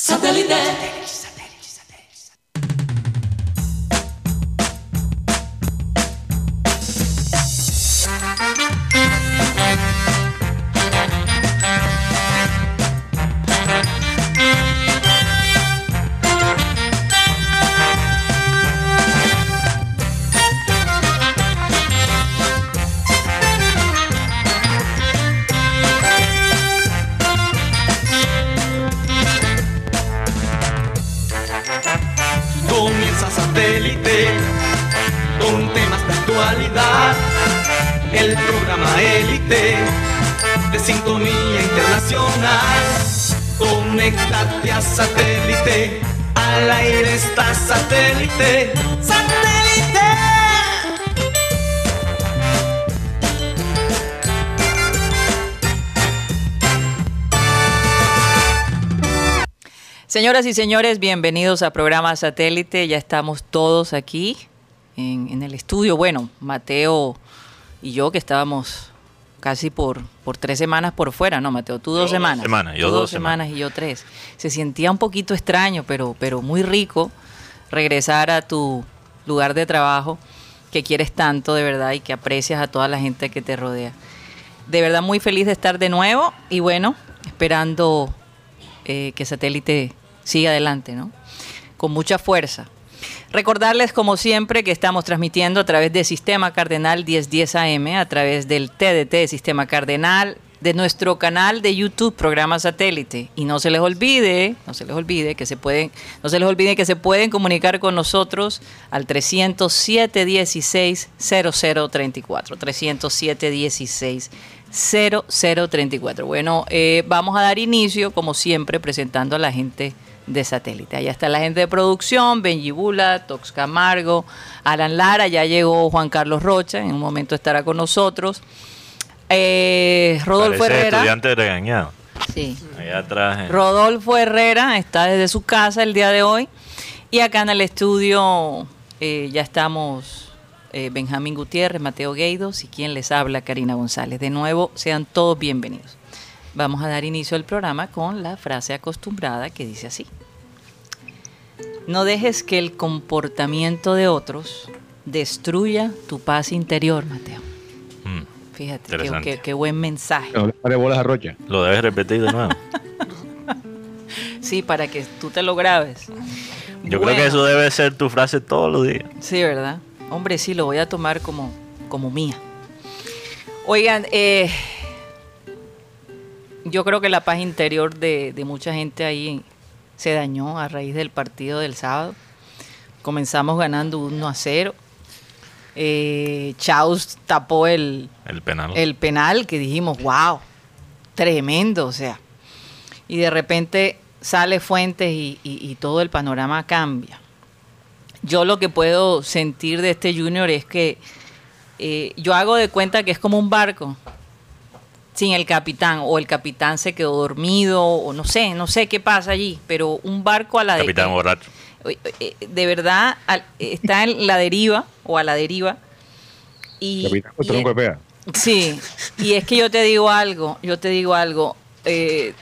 Satellite. Señoras y señores, bienvenidos a programa Satélite. Ya estamos todos aquí en, en el estudio. Bueno, Mateo y yo que estábamos casi por, por tres semanas por fuera, ¿no, Mateo? Tú dos dos semanas. semanas, yo Tú dos dos semanas y yo tres. Se sentía un poquito extraño, pero, pero muy rico regresar a tu lugar de trabajo que quieres tanto de verdad y que aprecias a toda la gente que te rodea. De verdad muy feliz de estar de nuevo y bueno, esperando eh, que Satélite siga adelante, ¿no? Con mucha fuerza. Recordarles, como siempre, que estamos transmitiendo a través de Sistema Cardenal 1010 AM, a través del TDT Sistema Cardenal, de nuestro canal de YouTube, Programa Satélite. Y no se les olvide, no se les olvide que se pueden, no se les olvide que se pueden comunicar con nosotros al 307 16 0034. 307 16 0034. Bueno, eh, vamos a dar inicio, como siempre, presentando a la gente de satélite. Allá está la gente de producción, Benji Bula, Tox Camargo, Alan Lara, ya llegó Juan Carlos Rocha, en un momento estará con nosotros. Eh, Rodolfo Parece Herrera. estudiante regañado. Sí. Allá atrás. eh. Rodolfo Herrera está desde su casa el día de hoy. Y acá en el estudio eh, ya estamos eh, Benjamín Gutiérrez, Mateo Gueidos y quien les habla, Karina González. De nuevo, sean todos bienvenidos. Vamos a dar inicio al programa con la frase acostumbrada que dice así. No dejes que el comportamiento de otros destruya tu paz interior, Mateo. Mm, Fíjate, qué, Interesante. qué- qué buen mensaje. No le pare bolas a Rocha. Lo debes repetir de nuevo. Sí, para que tú te lo grabes. Yo creo que eso debe ser tu frase todos los días. Sí, ¿verdad? Hombre, sí, lo voy a tomar como, como mía. Oigan, eh, yo creo que la paz interior de, de mucha gente ahí se dañó a raíz del partido del sábado. Comenzamos ganando 1 a 0. Eh, Chaus tapó el, El penal. el penal que dijimos, wow, tremendo, o sea. Y de repente sale Fuentes y, y- y todo el panorama cambia. Yo lo que puedo sentir de este junior es que eh, yo hago de cuenta que es como un barco sin el capitán o el capitán se quedó dormido o no sé, no sé qué pasa allí, pero un barco a la de- Capitán borracho. Oye, eh, de verdad al- está en la deriva o a la deriva y, Capitán y- de sí y es que yo te digo algo yo te digo algo eh,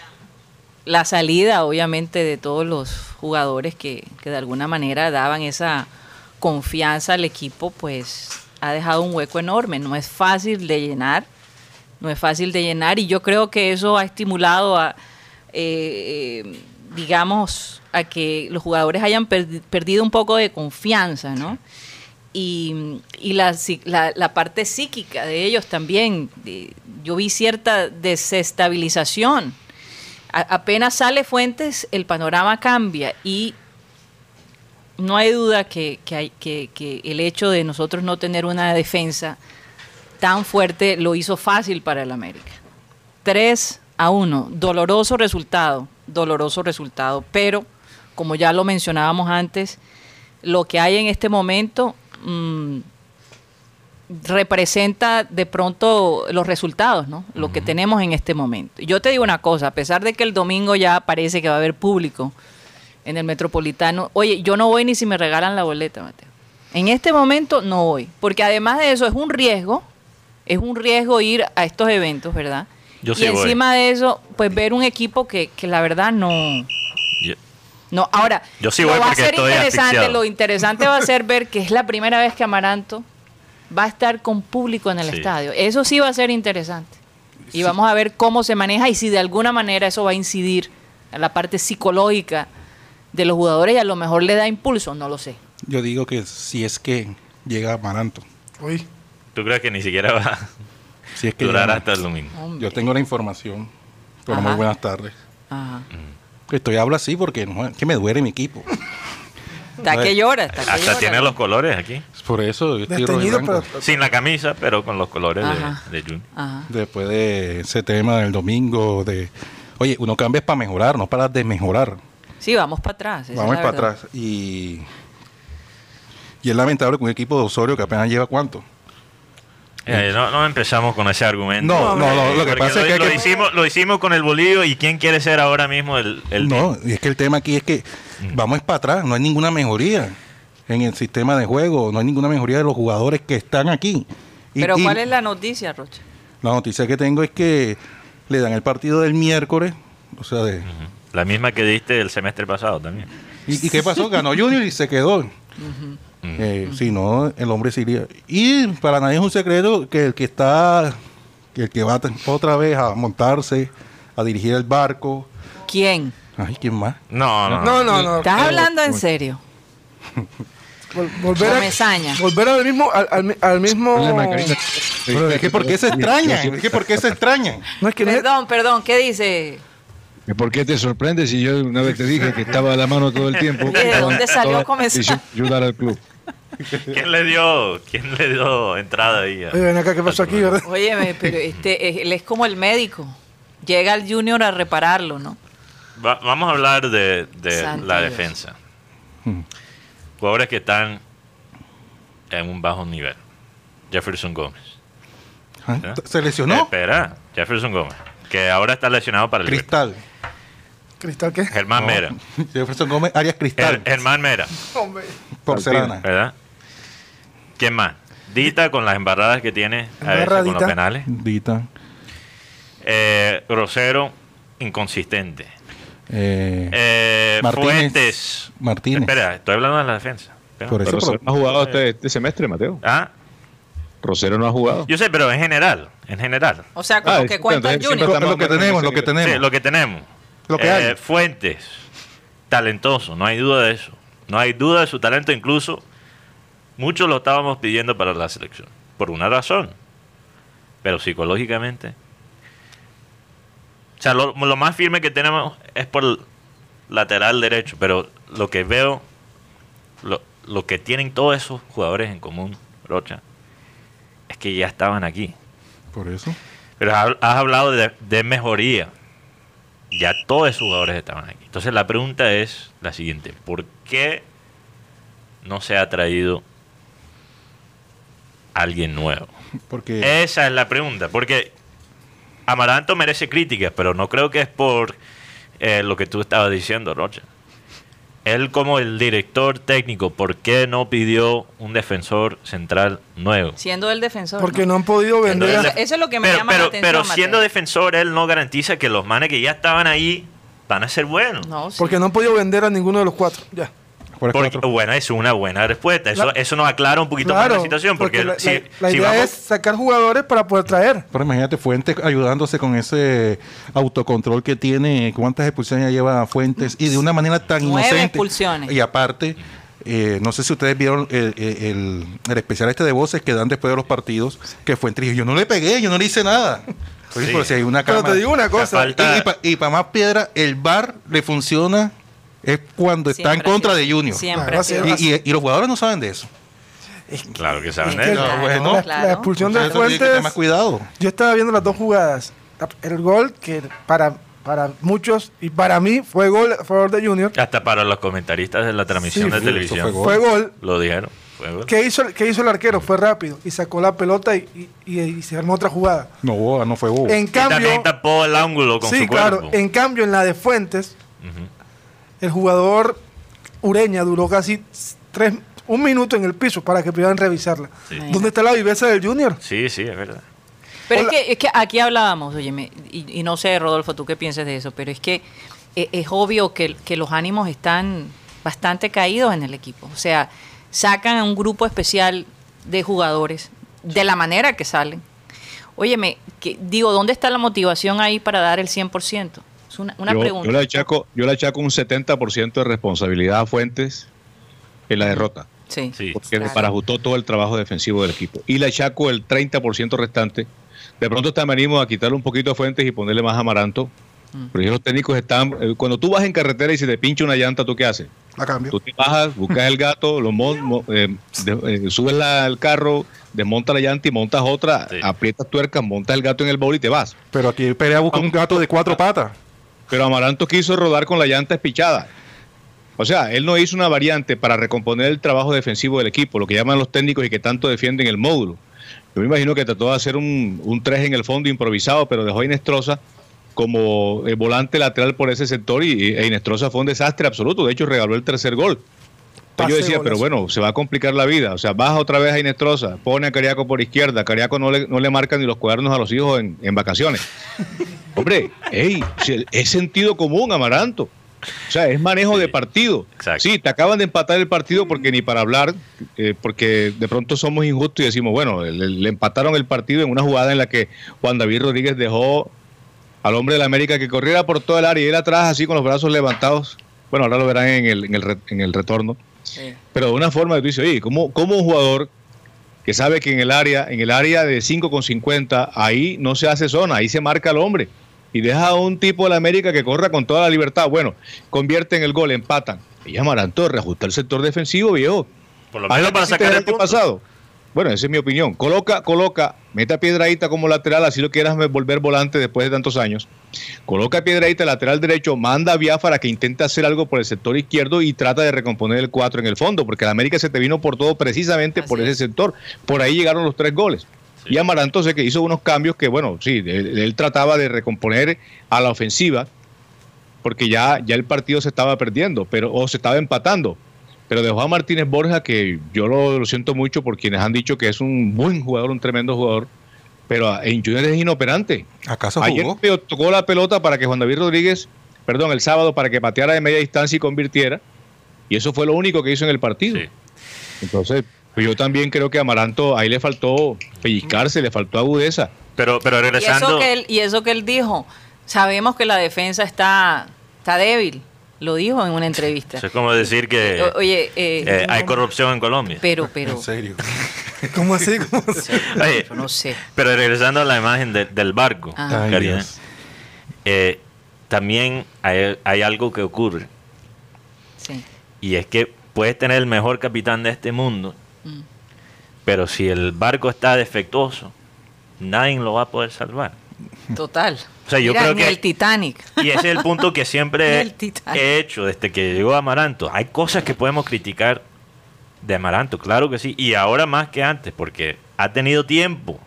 la salida obviamente de todos los jugadores que, que de alguna manera daban esa confianza al equipo pues ha dejado un hueco enorme no es fácil de llenar no es fácil de llenar y yo creo que eso ha estimulado a, eh, digamos, a que los jugadores hayan perdi- perdido un poco de confianza, ¿no? Y, y la, la- la parte psíquica de ellos también, de- yo vi cierta desestabilización. A- apenas sale Fuentes, el panorama cambia y no hay duda que, que hay, que, que el hecho de nosotros no tener una defensa tan fuerte lo hizo fácil para el América. 3 a 1, doloroso resultado, doloroso resultado, pero como ya lo mencionábamos antes, lo que hay en este momento mm, representa de pronto los resultados, ¿no? Lo que tenemos en este momento. Yo te digo una cosa, a pesar de que el domingo ya parece que va a haber público en el Metropolitano, oye, yo no voy ni si me regalan la boleta, Mateo. En este momento no voy, porque además de eso es un riesgo, es un riesgo ir a estos eventos, ¿verdad? Yo y sí voy. encima de eso, pues ver un equipo que, que la verdad no... Yo, No, ahora, Yo sí lo voy va a porque ser interesante, asfixiado. lo interesante va a ser ver que es la primera vez que Amaranto va a estar con público en el Sí. estadio. Eso sí va a ser interesante. Y vamos a ver cómo se maneja y si de alguna manera eso va a incidir en la parte psicológica de los jugadores y a lo mejor le da impulso, no lo sé. Yo digo que si es que llega Amaranto. Uy, ¿Tú crees que ni siquiera va a Si es que durar hasta el domingo? Hombre. Yo tengo la información. Pero Ajá. muy buenas tardes. Ajá. Estoy hablo así porque no, que me duele mi equipo. Está que llora, está que Hasta llora. tiene los colores aquí. Por eso yo estoy desteñido, pero Sin la camisa, pero con los colores Ajá. de, de Junior. Ajá. Después de ese tema del domingo de... Oye, uno cambia para mejorar, no para desmejorar. Sí, vamos para atrás. Vamos para atrás. Y, y es lamentable con un equipo de Osorio que apenas lleva cuánto. Eh, no, no empezamos con ese argumento. No, no, no, lo que pasa es que lo que- hicimos, lo hicimos con el bolillo y quién quiere ser ahora mismo el, el No, y es que el tema aquí es que vamos para atrás, no hay ninguna mejoría en el sistema de juego, no hay ninguna mejoría de los jugadores que están aquí. Y- Pero y ¿cuál es la noticia, Rocha? la noticia que tengo es que le dan el partido del miércoles, o sea, de, La misma que diste el semestre pasado también. ¿y, y qué pasó? Ganó Junior y se quedó. Eh, si no, el hombre se iría. Y para nadie es un secreto que el que está, que el que va otra vez a montarse, a dirigir el barco, ¿Quién? ay, ¿quién más? No, no, no, no, no. ¿Estás hablando en serio? Vol- volver, a, volver al mismo, al, al mi- al mismo. Pero es que ¿por qué se extrañan? Es que ¿por qué se extrañan? No es que no es- Perdón, perdón, ¿qué dice? ¿Y ¿Por qué te sorprende si yo una vez te dije que estaba a la mano todo el tiempo? ¿De dónde salió comenzar? y ayudar al club. ¿Quién le dio, quién le dio entrada ahí? a- Oye, ven acá, ¿qué pasó aquí, verdad? Óyeme, pero este, él es como el médico. Llega el junior a repararlo, ¿no? Va- vamos a hablar de, de la Dios. defensa. Hmm. Jugadores que están en un bajo nivel. Jefferson Gómez. ¿Ah? ¿Eh? ¿Se lesionó? Espera, Jefferson Gómez. Que ahora está lesionado para el. Cristal. ¿Cristal qué? Germán No. Mera. Jefferson Gómez, Arias Cristal. Ger- Germán Mera, Hombre. porcelana. ¿verdad? ¿Quién más? Dita con las embarradas que tiene a veces con los penales. Dita. Eh, grosero, inconsistente. Eh, Eh, Martínez. Fuentes. Martínez. Espera, estoy hablando de la defensa. Espera. Por eso, Pero Rosero no ha jugado este, este semestre, Mateo. Ah, Rosero no ha jugado. yo sé, pero en general. En general. O sea, con Ah, lo que cuenta junior. lo, lo que tenemos, lo que tenemos. Sí, lo que tenemos. Lo que Eh, hay. Fuentes, talentoso, no hay duda de eso. No hay duda de su talento, incluso muchos lo estábamos pidiendo para la selección. Por una razón. Pero psicológicamente. O sea, lo, lo más firme que tenemos es por el lateral derecho. Pero lo que veo, lo, lo que tienen todos esos jugadores en común, Rocha, es que ya estaban aquí. Por eso. Pero has has hablado de, de mejoría. Ya todos esos jugadores estaban aquí. Entonces la pregunta es la siguiente. ¿Por qué no se ha traído alguien nuevo? Porque Esa es la pregunta. Porque Amaranto merece críticas, pero no creo que es por eh, lo que tú estabas diciendo, Rocha. Él como el director técnico, ¿por qué no pidió un defensor central nuevo? Siendo el defensor. Porque ¿no? no han podido vender. Eso- es lo que me pero, llama la pero, atención, Pero Mateo. siendo defensor, él no garantiza que los manes que ya estaban ahí van a ser buenos. No, sí. Porque no han podido vender a ninguno de los cuatro. Ya. Por Porque, bueno, es una buena respuesta. Eso, La- eso nos aclara un poquito más la situación. Porque, la, si, la- la si idea vamos- es sacar jugadores para poder traer. Pero imagínate Fuentes ayudándose con ese autocontrol que tiene, cuántas expulsiones ya lleva Fuentes y de una manera tan Nueve inocente. expulsiones. Y aparte, eh, no sé si ustedes vieron el, el- especial este de voces que dan después de los partidos, que Fuentes dijo, yo no le pegué, yo no le hice nada. Sí. pero si hay una Pero cámara- te digo una cosa. falta- Y, para más piedra, el VAR le funciona es cuando está en Siempre contra de Junior. Siempre Y, y- y los jugadores no saben de eso. Claro que saben Es que eso. la- bueno. la, Claro. la expulsión de Entonces, que Fuentes. más cuidado. Yo estaba viendo las dos jugadas. El gol que para, para muchos y para mí fue gol a favor de Junior. Hasta para los comentaristas de la transmisión Sí, de sí, televisión. fue Fue gol. Lo dijeron. Fue gol. ¿Qué hizo, qué hizo el arquero? Fue rápido y sacó la pelota y, y- y se armó otra jugada. No, boba, no fue bobo. En Y cambio, también tapó el ángulo con sí, su claro. cuerpo. En cambio, en la de Fuentes. El jugador Ureña duró casi tres, un minuto en el piso para que pudieran revisarla. Sí. ¿Dónde está la viveza del Junior? Sí, sí, es verdad. Pero es que, es que aquí hablábamos, óyeme, y, y no sé, Rodolfo, tú qué piensas de eso, pero es que e- es obvio que, que los ánimos están bastante caídos en el equipo. O sea, sacan a un grupo especial de jugadores de la manera que salen. Óyeme, que, digo, ¿dónde está la motivación ahí para dar el 100%? Es una, una yo, pregunta. yo le achaco, yo le achaco un 70% de responsabilidad a Fuentes en la derrota. Sí. Sí. porque Claro. todo el trabajo defensivo del equipo. Y le achaco el 30% restante. De pronto también venimos a quitarle un poquito a Fuentes y ponerle más amaranto. Mm. Pero los técnicos están. eh, Cuando tú vas en carretera y se te pincha una llanta, ¿tú qué haces? La cambio. Tú te bajas, buscas el gato, lo mon- mo- eh, de- eh, subes la- al carro, desmontas la llanta y montas otra, Sí. aprietas tuercas, montas el gato en el baúl y te vas. Pero aquí Perea busca un gato de cuatro patas. Pero Amaranto quiso rodar con la llanta espichada. O sea, él no hizo una variante para recomponer el trabajo defensivo del equipo, lo que llaman los técnicos y que tanto defienden el módulo. Yo me imagino que trató de hacer un, un 3 en el fondo improvisado, pero dejó a Inestrosa como el volante lateral por ese sector y, e Inestrosa fue un desastre absoluto. De hecho, regaló el tercer gol. Pase yo decía, pero bueno, se va a complicar la vida. O sea, baja otra vez a Inestrosa, pone a Cariaco por izquierda. Cariaco no le, no le marca ni los cuadernos a los hijos en, en vacaciones. Hombre, ey, si- es sentido común, Amaranto. O sea, es manejo de partido. Exacto. Sí, te acaban de empatar el partido porque ni para hablar, eh, porque de pronto somos injustos y decimos, bueno, le, le empataron el partido en una jugada en la que Juan David Rodríguez dejó al hombre de la América que corriera por todo el área y él atrás así con los brazos levantados. Bueno, ahora lo verán en el, en el, en el retorno. Sí. Pero de una forma que tú dices, oye, ¿cómo, cómo un jugador que sabe que en el área, en el área de 5 con 50, ahí no se hace zona, ahí se marca al hombre. Y deja a un tipo de la América que corra con toda la libertad. Bueno, convierte en el gol, empatan. Y Amaranto reajusta el sector defensivo, viejo. Por lo menos para sacar el el año punto. pasado. Bueno, esa es mi opinión. Coloca, coloca, mete a Piedradita como lateral, así lo quieras volver volante después de tantos años. Coloca a Piedradita lateral derecho, manda a Biafara que intente hacer algo por el sector izquierdo y trata de recomponer el 4 en el fondo, porque la América se te vino por todo precisamente Así por es. ese sector. Por ahí llegaron los tres goles. Sí. Y Amaranto sé que hizo unos cambios que, bueno, sí, él, él trataba de recomponer a la ofensiva, porque ya, ya el partido se estaba perdiendo, pero, o se estaba empatando. Pero dejó a Martínez Borja, que yo lo, lo siento mucho por quienes han dicho que es un buen jugador, un tremendo jugador, pero en Junior es inoperante. ¿Acaso Ayer jugó? pe- tocó la pelota para que Juan David Rodríguez, perdón, el sábado para que pateara de media distancia y convirtiera, y eso fue lo único que hizo en el partido. Sí. Entonces, pues yo también creo que a Amaranto ahí le faltó pellizcarse, le faltó agudeza. Pero, pero Y eso, regresando. que él, y eso que él dijo, sabemos que la defensa está, está débil, lo dijo en una entrevista. Eso es como decir que O- Oye, eh, eh, hay corrupción en Colombia. pero, pero, En serio. ¿Cómo así? ¿Cómo así? Oye, yo no sé. pero regresando a la imagen de- del barco, Karina, eh, también hay, hay algo que ocurre. Sí. Y es que puedes tener el mejor capitán de este mundo, Mm. pero si el barco está defectuoso, nadie lo va a poder salvar. Total. O sea, yo Mira, creo ni que- el Titanic. Y ese es el punto que siempre he hecho desde que llegó Amaranto. Hay cosas que podemos criticar de Amaranto, claro que sí. Y ahora más que antes, porque ha tenido tiempo.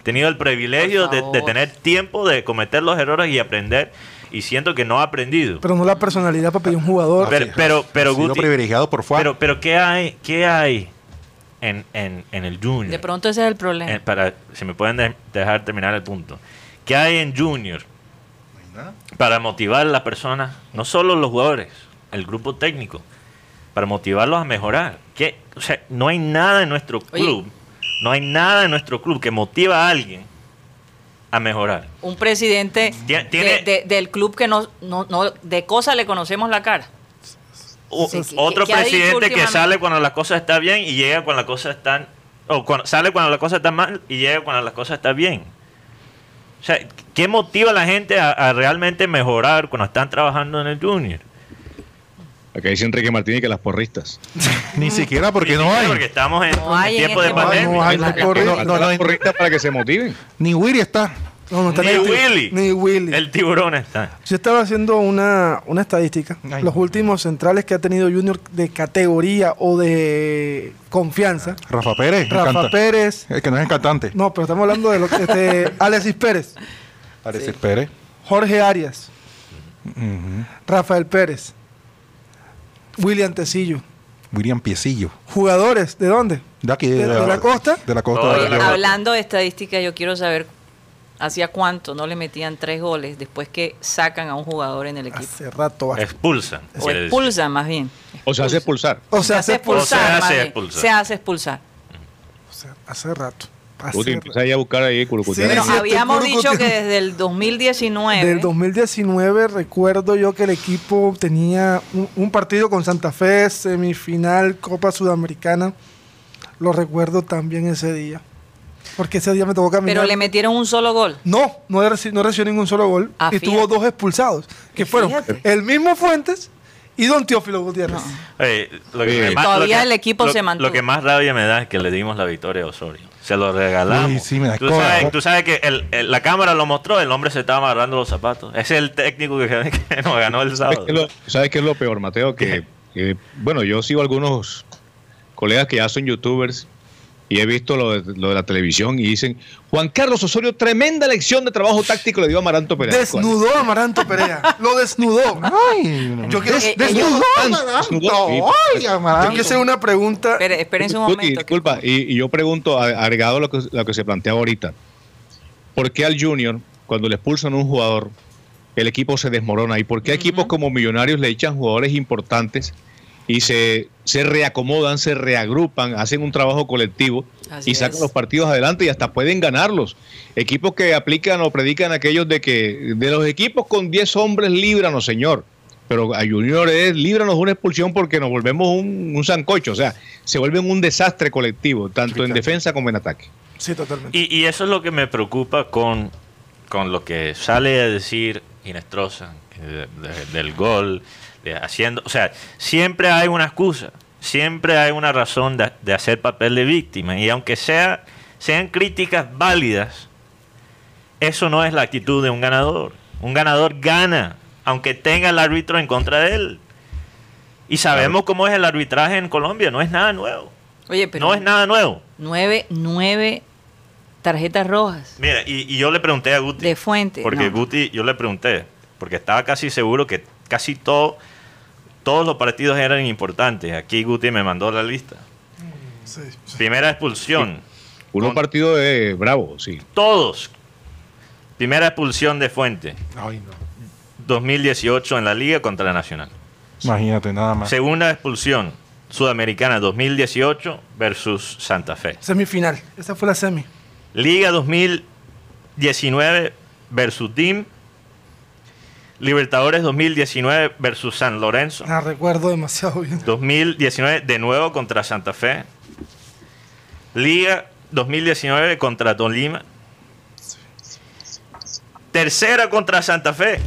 Ha tenido el privilegio de, tener tiempo de cometer los errores y aprender. Y siento que no ha aprendido. Pero no la personalidad para pedir un jugador. Pero, pero, pero, Ha sido Guti, privilegiado por fuera. pero, pero ¿qué hay, qué hay en, en, en el Junior? De pronto ese es el problema. Eh, para, si me pueden de- dejar terminar el punto. ¿Qué hay en Junior para motivar a las personas, no solo los jugadores, el grupo técnico, para motivarlos a mejorar? ¿Qué? O sea, no hay nada en nuestro Oye. club, no hay nada en nuestro club que motiva a alguien a mejorar. un presidente de- tiene- de- del club que no, no, no de cosa le conocemos la cara. O- Sí, ¿qué- otro presidente que sale cuando las cosas están bien y llega cuando las cosas están o cuando, sale cuando las cosas están mal y llega cuando las cosas están bien. O sea, ¿qué motiva a la gente a, a realmente mejorar cuando están trabajando en el Junior? Acá dice Enrique Martínez que las porristas. Ni siquiera porque no hay. Porque estamos en, No hay en en tiempo de este pandemia. No hay, no. No, No, porristas para que se motiven. Ni Willy está. No, no está Ni el- Willy. Ni Willy. El tiburón está. Yo estaba haciendo una, una estadística. Ay. Los últimos centrales que ha tenido Junior de categoría o de confianza. Rafa Pérez. Rafa encanta. Pérez. El que no es encantante. No, pero estamos hablando de lo que este, Alexis Pérez, Alexis Pérez. Jorge Arias. Rafael Pérez, William Tecillo. William Piecillo. Jugadores, ¿de dónde? De aquí. ¿De- de la costa? De la costa. De la- la- Hablando de estadística, yo quiero saber ¿Hacía cuánto no le metían tres goles después que sacan a un jugador en el equipo? Hace rato. Expulsan. O expulsan más bien. O se hace expulsar. O se hace expulsar. O se hace expulsar. Se hace expulsar. o sea, hace rato. Hace rato. a buscar ahí. Sí, sí, estoy habíamos dicho que desde el 2019. Del 2019 recuerdo yo que el equipo tenía un, un partido con Santa Fe, semifinal, Copa Sudamericana. Lo recuerdo también ese día. Porque ese día me tocó caminar. pero le metieron un solo gol. No, no, reci- no recibió ningún solo gol. Ah, y fíjate. tuvo dos expulsados. Que Y fueron fíjate. el mismo Fuentes y Don Teófilo Gutiérrez. Oye, lo que Sí. me- Y más- todavía lo que- el equipo lo- se mantuvo. Lo que más rabia me da es que le dimos la victoria a Osorio. Se lo regalamos. Uy, sí, me tú, sabes, tú sabes que el- el- la cámara lo mostró, el hombre se estaba amarrando los zapatos. Ese es el técnico que, que nos ganó el ¿Sabes sábado. sabes qué es lo peor, Mateo? Que, que, bueno, yo sigo algunos colegas que ya son youtubers y he visto lo de, lo de la televisión y dicen, Juan Carlos Osorio, tremenda lección de trabajo táctico le dio a Amaranto Pérez. Desnudó a Amaranto Perea. Lo desnudó. Ay. Yo quiero, Eh, desnudó a Amaranto. Yo Ay, quiero hacer una pregunta. Espere, espérense un momento. disculpa, y, y yo pregunto, agregado a lo que, lo que se plantea ahorita, ¿por qué al Junior, cuando le expulsan a un jugador, el equipo se desmorona? ¿Y por qué a equipos como Millonarios le echan jugadores importantes y se, se reacomodan, se reagrupan, hacen un trabajo colectivo Así y sacan es. los partidos adelante y hasta pueden ganarlos? Equipos que aplican o predican aquellos de que de los equipos con 10 hombres líbranos, señor. Pero a Junior es líbranos de una expulsión porque nos volvemos un, un sancocho. O sea, se vuelven un desastre colectivo, tanto en defensa como en ataque. Sí, totalmente. Y, y eso es lo que me preocupa con, con lo que sale a decir Inestrosa de- de- del gol, haciendo, o sea, siempre hay una excusa, siempre hay una razón de, de hacer papel de víctima y aunque sea sean críticas válidas, eso no es la actitud de un ganador. Un ganador gana, aunque tenga el árbitro en contra de él. Y sabemos cómo es el arbitraje en Colombia, no es nada nuevo. Oye, pero No es nada nuevo. nueve, nueve tarjetas rojas Mira, y, y yo le pregunté a Guti. de fuente. Porque no. Guti, yo le pregunté, porque estaba casi seguro que casi todo, todos los partidos eran importantes. Aquí Guti me mandó la lista. Sí, sí. Primera expulsión. Uno Con- partido de bravo, sí. Todos. Primera expulsión de Fuente. Ay, no. 2018 en la Liga contra Nacional. Imagínate, nada más. Segunda expulsión. Sudamericana 2018 versus Santa Fe. Semifinal. Esa fue la semi. Liga 2019 versus DIM. Libertadores 2019 versus San Lorenzo. La recuerdo demasiado bien. 2019 de nuevo contra Santa Fe. Liga 2019 contra Tolima. Tercera contra Santa Fe.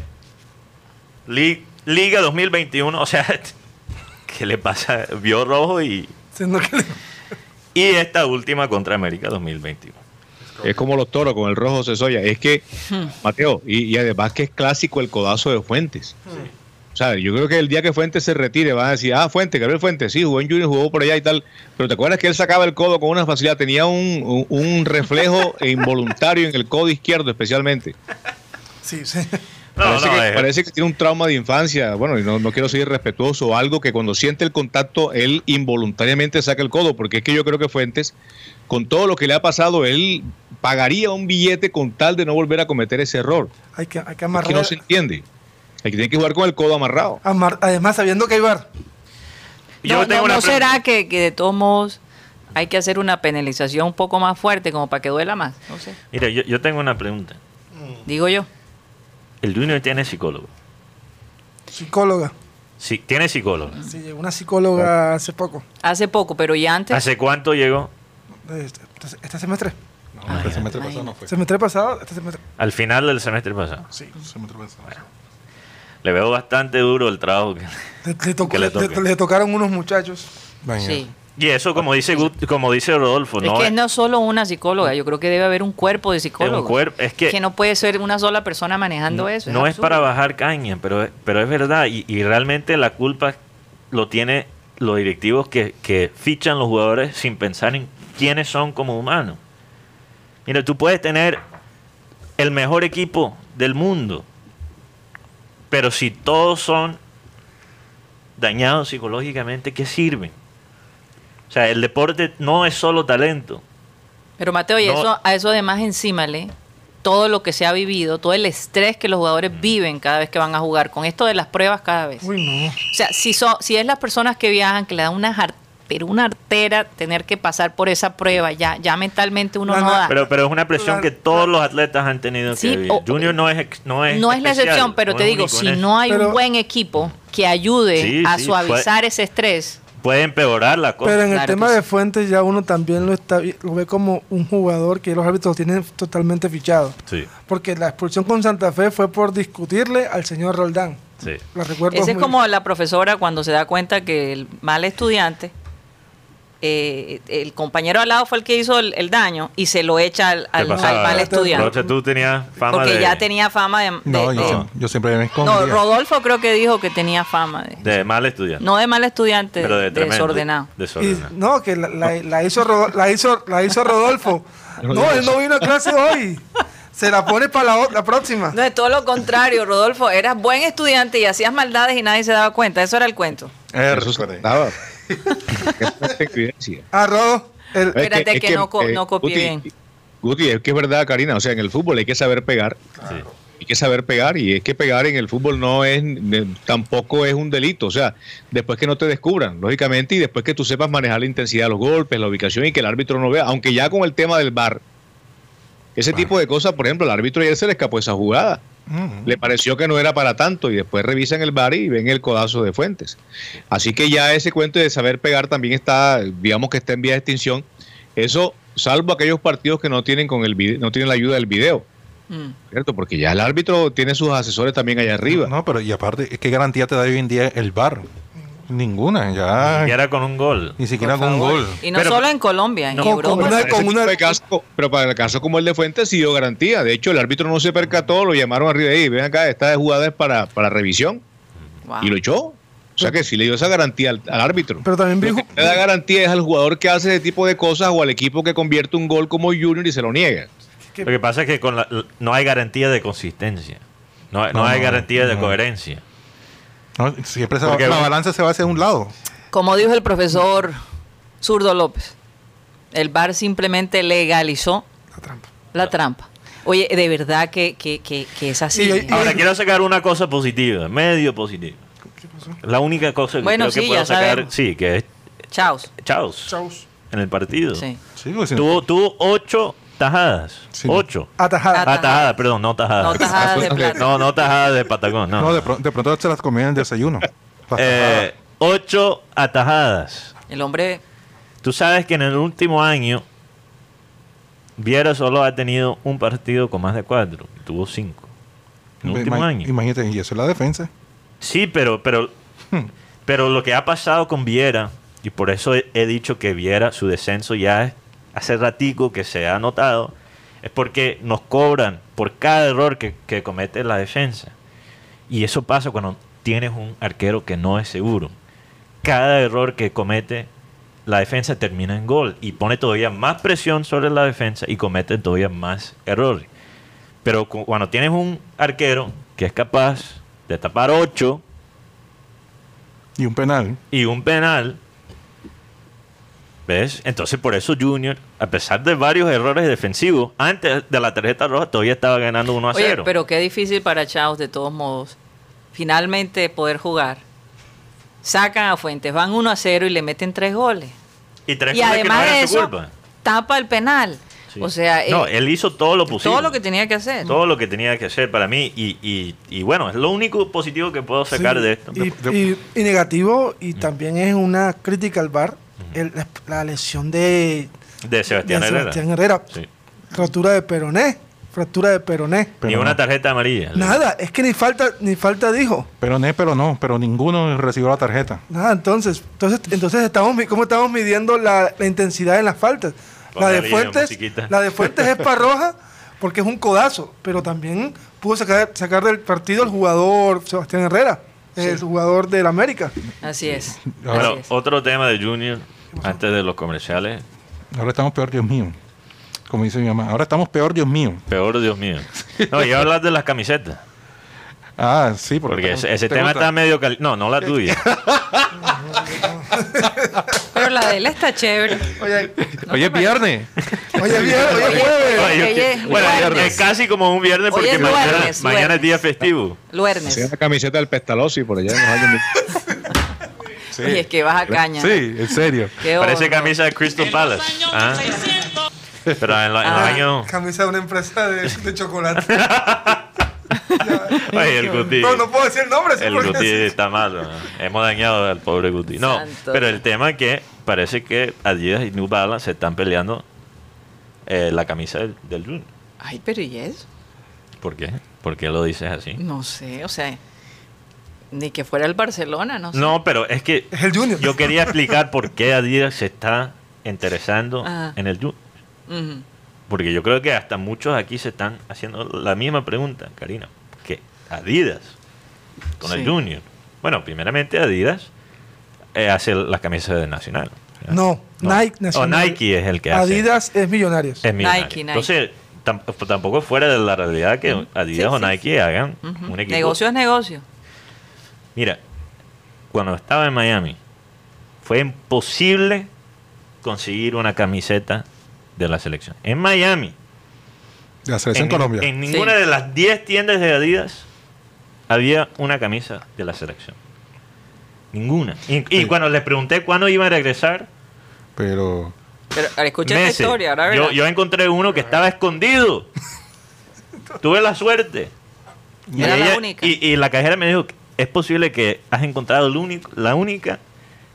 Li- Liga 2021. O sea, ¿qué le pasa? Vio rojo y, y esta última contra América 2021. Es como los toros con el rojo Cesoya. Es que, Mateo, y, y además que es clásico el codazo de Fuentes. O sea, yo creo que el día que Fuentes se retire van a decir, ah, Fuentes, Gabriel Fuentes, sí, jugó en Junior, jugó por allá y tal. Pero ¿te acuerdas que él sacaba el codo con una facilidad? Tenía un, un- un reflejo involuntario en el codo izquierdo especialmente. Sí, sí. No, parece, no, que, parece que tiene un trauma de infancia. Bueno, y no, no quiero ser irrespetuoso o algo que cuando siente el contacto, él involuntariamente saca el codo, porque es que yo creo que Fuentes, con todo lo que le ha pasado, él pagaría un billete con tal de no volver a cometer ese error. Hay que, hay que Es que amarrar. no se entiende. Hay que tiene que jugar con el codo amarrado. amar- además, sabiendo que hay bar. yo no, tengo no- una ¿no pregunta. será que, que de todos modos hay que hacer una penalización un poco más fuerte como para que duela más? No sé. Mira, yo, yo tengo una pregunta. Digo yo. El Junior tiene psicólogo. Psicóloga. Sí, tiene psicólogo. Sí, llegó una psicóloga hace poco. Hace poco, pero ya antes. ¿Hace cuánto llegó? Este, este semestre. No, este semestre pasado no fue. Semestre pasado, este semestre. Al final del semestre pasado. Sí. Semestre pasado. Le veo bastante duro el trabajo. que- Le, le tocó- Que le le- tocaron unos muchachos. Sí. Y eso, como dice Gut- como dice Rodolfo, es no que es, no solo una psicóloga, yo creo que debe haber un cuerpo de psicólogos. cuerpo- es que- no puede ser una sola persona manejando eso. no es absurdo. para bajar caña, pero, es- pero es verdad. Y, y realmente la culpa lo tiene los directivos que, que fichan los jugadores sin pensar en quiénes son como humanos. Mira, tú puedes tener el mejor equipo del mundo, pero si todos son dañados psicológicamente, ¿qué sirven? O sea, el deporte no es solo talento. Pero Mateo, y No. eso, a eso además encímale todo lo que se ha vivido, todo el estrés que los jugadores viven cada vez que van a jugar, con esto de las pruebas cada vez. Uy, no. O sea, si, son, si es las personas que viajan, que le dan una, jar- pero una artera tener que pasar por esa prueba, ya, ya mentalmente uno La- no da. Pero, pero es una presión que todos los atletas han tenido Sí, que vivir. o- Junior no es, no es no es la excepción, pero no te digo, si no hay Pero- un buen equipo que ayude Sí, a sí, suavizar ese estrés, Puede empeorar la cosa. Pero en el tema de sí. Fuentes ya uno también lo está lo ve como un jugador que los árbitros tienen totalmente fichado. Sí, Porque la expulsión con Santa Fe fue por discutirle al señor Roldán. sí. Ese es muy- como la profesora cuando se da cuenta que el mal estudiante, eh, el compañero al lado fue el que hizo el, el daño y se lo echa al, ¿Qué al- al mal estudiante. Rocha, tú tenías fama Porque de, ya tenía fama de... de- No, yo, siempre, yo siempre me escondía. no, Rodolfo creo que dijo que tenía fama de... de mal estudiante. No de mal estudiante, pero de, de tremendo. desordenado. Y- no, que la, la- la hizo la hizo la hizo Rodolfo. No, él no vino a clase hoy. Se la pone para la, próxima. No, es todo lo contrario, Rodolfo. Eras buen estudiante y hacías maldades y nadie se daba cuenta. Eso era el cuento. Eso se recuerde. Daba. Qué evidencia. A Rodo, el- Es Espérate que no co- eh, no copié Guti, bien. Guti, es que es verdad, Karina. O sea, en el fútbol hay que saber pegar. Sí. Hay que saber pegar. Y es que pegar en el fútbol no es, tampoco es un delito. O sea, después que no te descubran, lógicamente, y después que tú sepas manejar la intensidad de los golpes, la ubicación y que el árbitro no vea. Aunque ya con el tema del bar, ese tipo de cosas, por ejemplo, el árbitro ayer se le escapó esa jugada. Le pareció que no era para tanto y después revisan el bar y ven el codazo de Fuentes. Así que ya ese cuento de saber pegar también está, digamos que está en vía de extinción. Eso, salvo aquellos partidos que no tienen con el vide- no tienen la ayuda del video, Mm. ¿cierto? Porque ya el árbitro tiene sus asesores también allá arriba. No, pero y aparte, ¿qué garantía te da hoy en día el bar? Ninguna, ya. Y era con un gol. Ni siquiera con un gol. Y no Pero- solo en Colombia, en No, con Europa. una- Para ese con tipo una- de caso, pero para el caso como el de Fuentes sí dio garantía. De hecho, el árbitro no se percató, lo llamaron arriba y ven acá, esta jugada es para, para revisión Wow. y lo echó. O sea que sí le dio esa garantía al, al árbitro. pero también Lo vi, que le da garantía es al jugador que hace ese tipo de cosas o al equipo que convierte un gol como Junior y se lo niega. Lo que pasa es que con la- no hay garantía de consistencia. No, no No, hay no, garantía de no. coherencia. No, siempre se va- la balanza se va hacia un lado. Como dijo el profesor Zurdo López, el VAR simplemente legalizó la trampa. la trampa. Oye, de verdad que, que, que, que es así. Y- y- Ahora quiero sacar una cosa positiva, medio positiva. La única cosa que Bueno, creo que sí, puedo ya sacar, sabemos. sí, que es Chaos. Chaos Chaus. en el partido. Sí. Sí, pues, Tuvo, tuvo ocho tajadas. Sí. Ocho. Atajada. Ata- Ah, tajadas, perdón, no tajadas. No tajadas de plata. No, no tajadas de patagón, no. no, de, pro- de pronto se las comían en desayuno. Eh, ocho atajadas. El hombre, Tú sabes que en el último año Viera solo ha tenido un partido con más de cuatro. Tuvo cinco. En el último Ima- año. Imagínate, y eso es la defensa. Sí, pero, pero, Hmm. pero lo que ha pasado con Viera, y por eso he, he dicho que Viera, su descenso ya es hace ratico que se ha notado, es porque nos cobran por cada error que, que comete la defensa. Y eso pasa cuando tienes un arquero que no es seguro. Cada error que comete la defensa termina en gol y pone todavía más presión sobre la defensa y comete todavía más errores. Pero cu- cuando tienes un arquero que es capaz de tapar 8 Y un penal. y un penal, ¿ves? Entonces por eso Junior, a pesar de varios errores defensivos, antes de la tarjeta roja todavía estaba ganando 1 a Oye, 0. pero qué difícil para Chaos de todos modos. Finalmente poder jugar. Sacan a Fuentes, van 1 a 0 y le meten tres goles. y tres Y goles que no además de eso, culpa. tapa el penal. Sí. O sea, no, eh, él hizo todo lo posible. todo lo que tenía que hacer. Todo lo que tenía que hacer para mí. Y, y, y bueno, es lo único positivo que puedo sacar Sí, de esto. Y, y- y negativo, y también es una crítica al VAR, el- la, la lesión de, De Sebastián de Herrera. Sebastián Herrera. Sí. Rotura de peroné. Fractura de peroné. Ni Pero una no. tarjeta amarilla. Nada, es que ni falta, ni falta dijo. Pero no, pero no, pero ninguno recibió la tarjeta. Nada, entonces, entonces, entonces estamos, ¿cómo estamos midiendo la, la intensidad en las faltas? La de Fuentes, la de Fuentes es para roja porque es un codazo, pero también pudo sacar, sacar del partido el jugador Sebastián Herrera, el jugador del América. Así es. Ahora- así Bueno, es. otro tema de Junior, antes de los comerciales. Ahora estamos peor, Dios mío. Como dice mi mamá. Ahora estamos peor, Dios mío. Peor, Dios mío. No, iba a hablar de las camisetas. Ah, sí, Porque ese, ese ¿te tema gusta? está medio cali- No, no la tuya. La de él está chévere. Oye, Oye, es viernes. Oye, bien, oye, jueves. Oye, Oye, que- bueno, viernes. es casi como un viernes porque es mañana, luernes, mañana es luernes. día festivo. Luernes. Hacía una camiseta del Pestalozzi por allá. Sí. Oye, es que vas a caña. Sí, en serio. Qué Parece horror. camisa de Crystal Palace. ¿ah? Pero en, lo- en los Ah. años... Camisa de una empresa de, de chocolate. Oye, el Guti. No, no puedo decir el nombre. sí, El Guti sí. está mal. ¿no? Hemos dañado al pobre Guti. No, Santo pero el tema es que parece que Adidas y New Balance se están peleando eh, la camisa del, del Junior. Ay, pero ¿y eso? ¿Por qué? ¿Por qué lo dices así? No sé, o sea, ni que fuera el Barcelona, no sé. No, pero es que Es el Junior. yo quería explicar por qué Adidas se está interesando Ajá. en el Junior. Porque yo creo que hasta muchos aquí se están haciendo la misma pregunta, Karina. ¿Qué? Adidas con el. Junior. Bueno, primeramente Adidas eh, hace las camisas de Nacional. No, Nike O Nacional. Nike es el que hace. Adidas es Millonarios. es millonario. Nike, Nike. Entonces, tam- tampoco es fuera de la realidad que Adidas Sí, o sí, Nike hagan un equipo. Negocio es negocio. Mira, cuando estaba en Miami, fue imposible conseguir una camiseta de la selección. En Miami, De la selección en, Colombia. en ninguna Sí. de las 10 tiendas de Adidas había una camisa de la selección. Ninguna. Y, y cuando les pregunté cuándo iba a regresar, Pero Pero escucha esta meses, historia, ahora yo, yo encontré uno que estaba escondido. Tuve la suerte. Y, Era la única. y- y la cajera me dijo, es posible que has encontrado el único, la única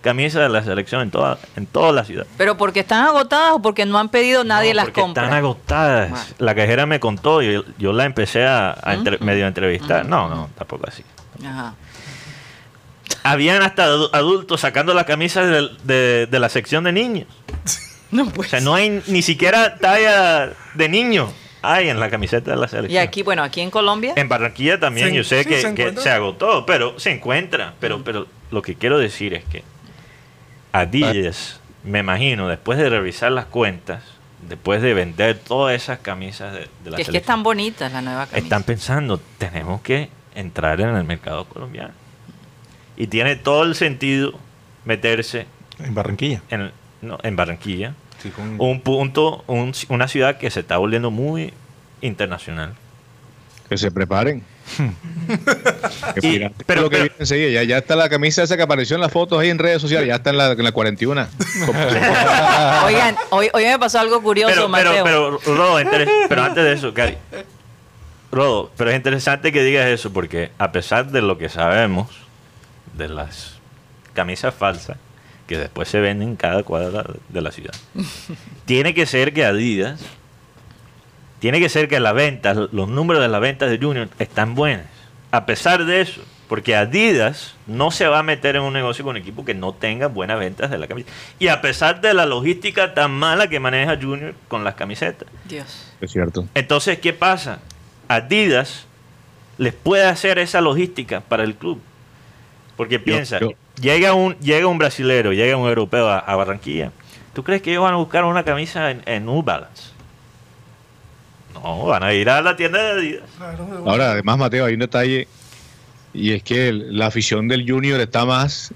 camisa de la selección en toda, en toda la ciudad. Pero porque están agotadas o porque no han pedido, nadie No, las porque compra. Están agotadas. La cajera me contó y yo, yo la empecé a, a entre- Ujú. medio entrevistar. No, no, tampoco así. Ajá. Habían hasta adu- adultos sacando las camisas de, de- de la sección de niños. No O pues. sea, no hay ni siquiera talla de niño. Hay en la camiseta de la Y selección. aquí, bueno, aquí en Colombia. En Barranquilla también Se- yo sé sí, que, se que encuentra. se agotó, pero se encuentra. Pero, pero lo que quiero decir es que Adidas, me imagino, después de revisar las cuentas, después de vender todas esas camisas de, de la que es que están bonitas la nueva camisa. están pensando, tenemos que entrar en el mercado colombiano. Y tiene todo el sentido meterse en Barranquilla. en, no, en Barranquilla, Sí, con- un punto, un- una ciudad que se está volviendo muy internacional. Que se preparen. Que Y- mira, pero- lo que pero- viene enseguida. Ya, ya está la camisa esa que apareció en las fotos ahí en redes sociales. Ya está en la, en la 41. Oigan, hoy, hoy me pasó algo curioso, Pero, Mateo. pero, pero, Rodo, interes- pero antes de eso, Cari, Rodo, pero es interesante que digas eso porque a pesar de lo que sabemos de las camisas falsas que después se venden en cada cuadra de la ciudad, tiene que ser que Adidas, tiene que ser que las ventas, los números de las ventas de Junior están buenas. A pesar de eso, porque Adidas no se va a meter en un negocio con un equipo que no tenga buenas ventas de la camiseta. Y a pesar de la logística tan mala que maneja Junior con las camisetas. Dios. Es cierto. Entonces, ¿qué pasa? Adidas les puede hacer esa logística para el club. Porque piensa, yo- llega un llega un brasilero, llega un europeo a, a Barranquilla. ¿Tú crees que ellos van a buscar una camisa en, en New Balance? No, van a ir a la tienda de Adidas. Ahora, además, Mateo, hay un detalle. Y es que el- la afición del Junior está más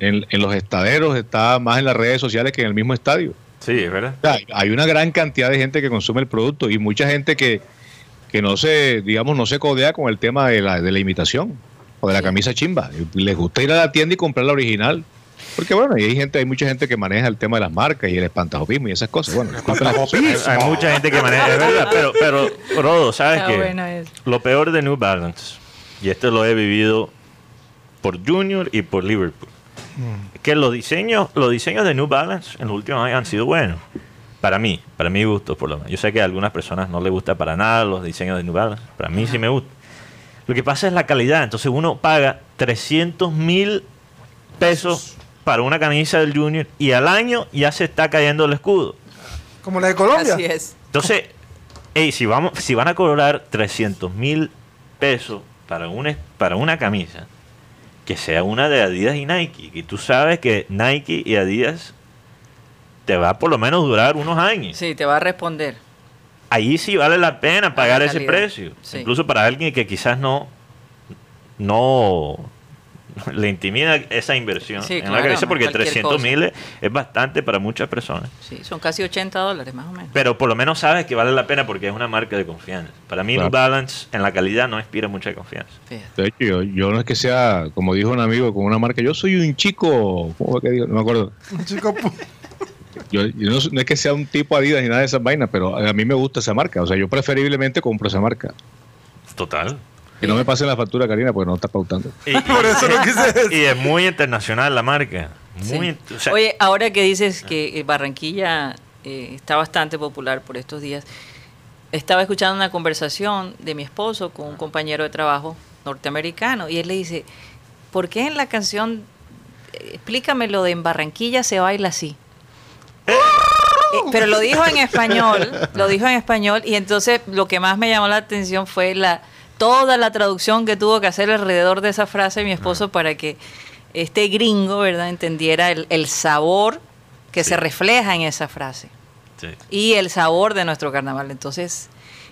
en, en los estaderos, está más en las redes sociales que en el mismo estadio. Sí, es verdad. O sea, hay una gran cantidad de gente que consume el producto y mucha gente que, que no se, digamos, no se codea con el tema de la, de la imitación o de la Sí. camisa chimba. Les gusta ir a la tienda y comprar la original. Porque bueno, y hay gente, hay mucha gente que maneja el tema de las marcas y el espantajopismo y esas cosas. Bueno, Hay, hay mucha gente que maneja, es verdad, pero, pero Rodo, ¿sabes qué? bueno. Lo peor de New Balance, y esto lo he vivido por Junior y por Liverpool, es que los diseños, los diseños de New Balance en los últimos años han sido buenos. Para mí, para mi gusto por lo menos. Yo sé que a algunas personas no les gusta para nada los diseños de New Balance, para mí sí me gusta. Lo que pasa es la calidad, entonces uno paga 300 mil pesos para una camisa del Junior y al año ya se está cayendo el escudo. Como la de Colombia. Así es. Entonces, ey, si, vamos, si van a cobrar 300 mil pesos para una, para una camisa, que sea una de Adidas y Nike. Y tú sabes que Nike y Adidas te va a por lo menos durar unos años. Sí, te va a responder. Ahí sí vale la pena pagar la ese precio. Sí. Incluso para alguien que quizás no, no, le intimida esa inversión Sí, en claro, la cabeza porque cualquier 300 cosa. mil es, bastante para muchas personas. Sí, son casi 80 dólares más o menos. Pero por lo menos sabes que vale la pena porque es una marca de confianza. Para mí Claro. New Balance en la calidad no inspira mucha confianza. Fíjate. De hecho, yo, yo no es que sea, como dijo un amigo con una marca, yo soy un chico, ¿cómo que digo? No me acuerdo. Un chico Yo, yo no, no es que sea un tipo Adidas ni nada de esas vainas, pero a mí me gusta esa marca. O sea, yo preferiblemente compro esa marca. Total. Que no me pasen la factura, Karina, porque no está pautando. Y, Por eso lo quise decir. y es muy internacional la marca. Muy, Sí. o sea, Oye, ahora que dices que eh, Barranquilla eh, está bastante popular por estos días, estaba escuchando una conversación de mi esposo con un compañero de trabajo norteamericano y él le dice, ¿por qué en la canción, eh, explícame lo de en Barranquilla se baila así? Eh, pero lo dijo en español, lo dijo en español y entonces lo que más me llamó la atención fue la toda la traducción que tuvo que hacer alrededor de esa frase mi esposo para que este gringo, ¿verdad?, entendiera el, el sabor que Sí. se refleja en esa frase sí. y el sabor de nuestro carnaval. Entonces,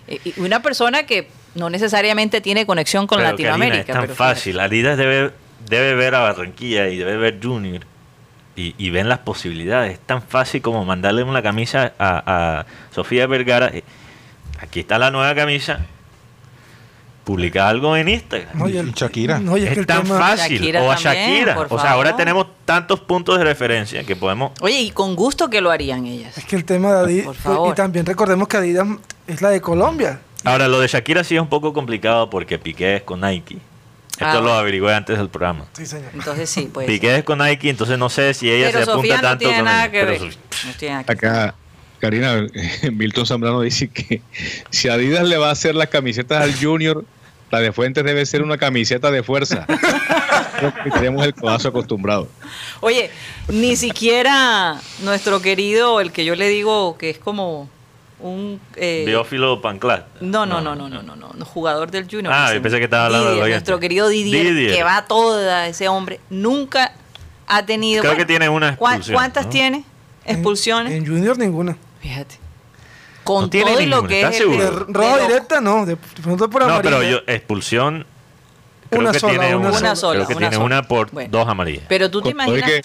eh, una persona que no necesariamente tiene conexión con Pero, Latinoamérica. Karina, es tan pero fíjate. fácil. Adidas debe, debe ver a Barranquilla y debe ver Junior y, y ven las posibilidades. Es tan fácil como mandarle una camisa a, a Sofía Vergara. eh, Aquí está la nueva camisa. Publica algo en Instagram. No, y el- Shakira. no, y es es que el tan tema- fácil. Shakira o a Shakira. O sea, ahora tenemos tantos puntos de referencia que podemos. Oye, y con gusto que lo harían ellas. Es que el tema de Adidas. Por favor. Y también recordemos que Adidas es la de Colombia. Ahora, lo de Shakira sí es un poco complicado porque Piqué es con Nike. Esto Ah, lo averigüé antes del programa. Sí, señor. Entonces sí, pues. Piqué es con Nike, entonces no sé si ella pero se apunta Sofía no tanto tiene con nada que Pero ver. No tiene nada que ver. Acá, Karina, Milton Zambrano dice que si Adidas le va a hacer las camisetas al Junior, la de Fuentes debe ser una camiseta de fuerza. Creo que Tenemos el codazo acostumbrado. Oye, ni siquiera nuestro querido, el que yo le digo que es como un... eh, Biófilo Panclat. No, no, no, no, no, no, no, no, jugador del Junior. Ah, pensé que estaba hablando de Didier, los Nuestro querido Didier, Didier. que va toda ese hombre, nunca ha tenido... Creo que tiene una ¿cuán- expulsión, ¿Cuántas ¿no? tiene? ¿Expulsiones? En Junior ninguna. Fíjate. Con No tiene todo y lo ninguna, que ¿estás es... el- De de lo- directa, no. De, de pronto por No, pero yo, expulsión. Creo Una que sola, tiene una una, sola, Creo que una tiene sola. una por Bueno. dos amarillas. Pero tú te todo y imaginas...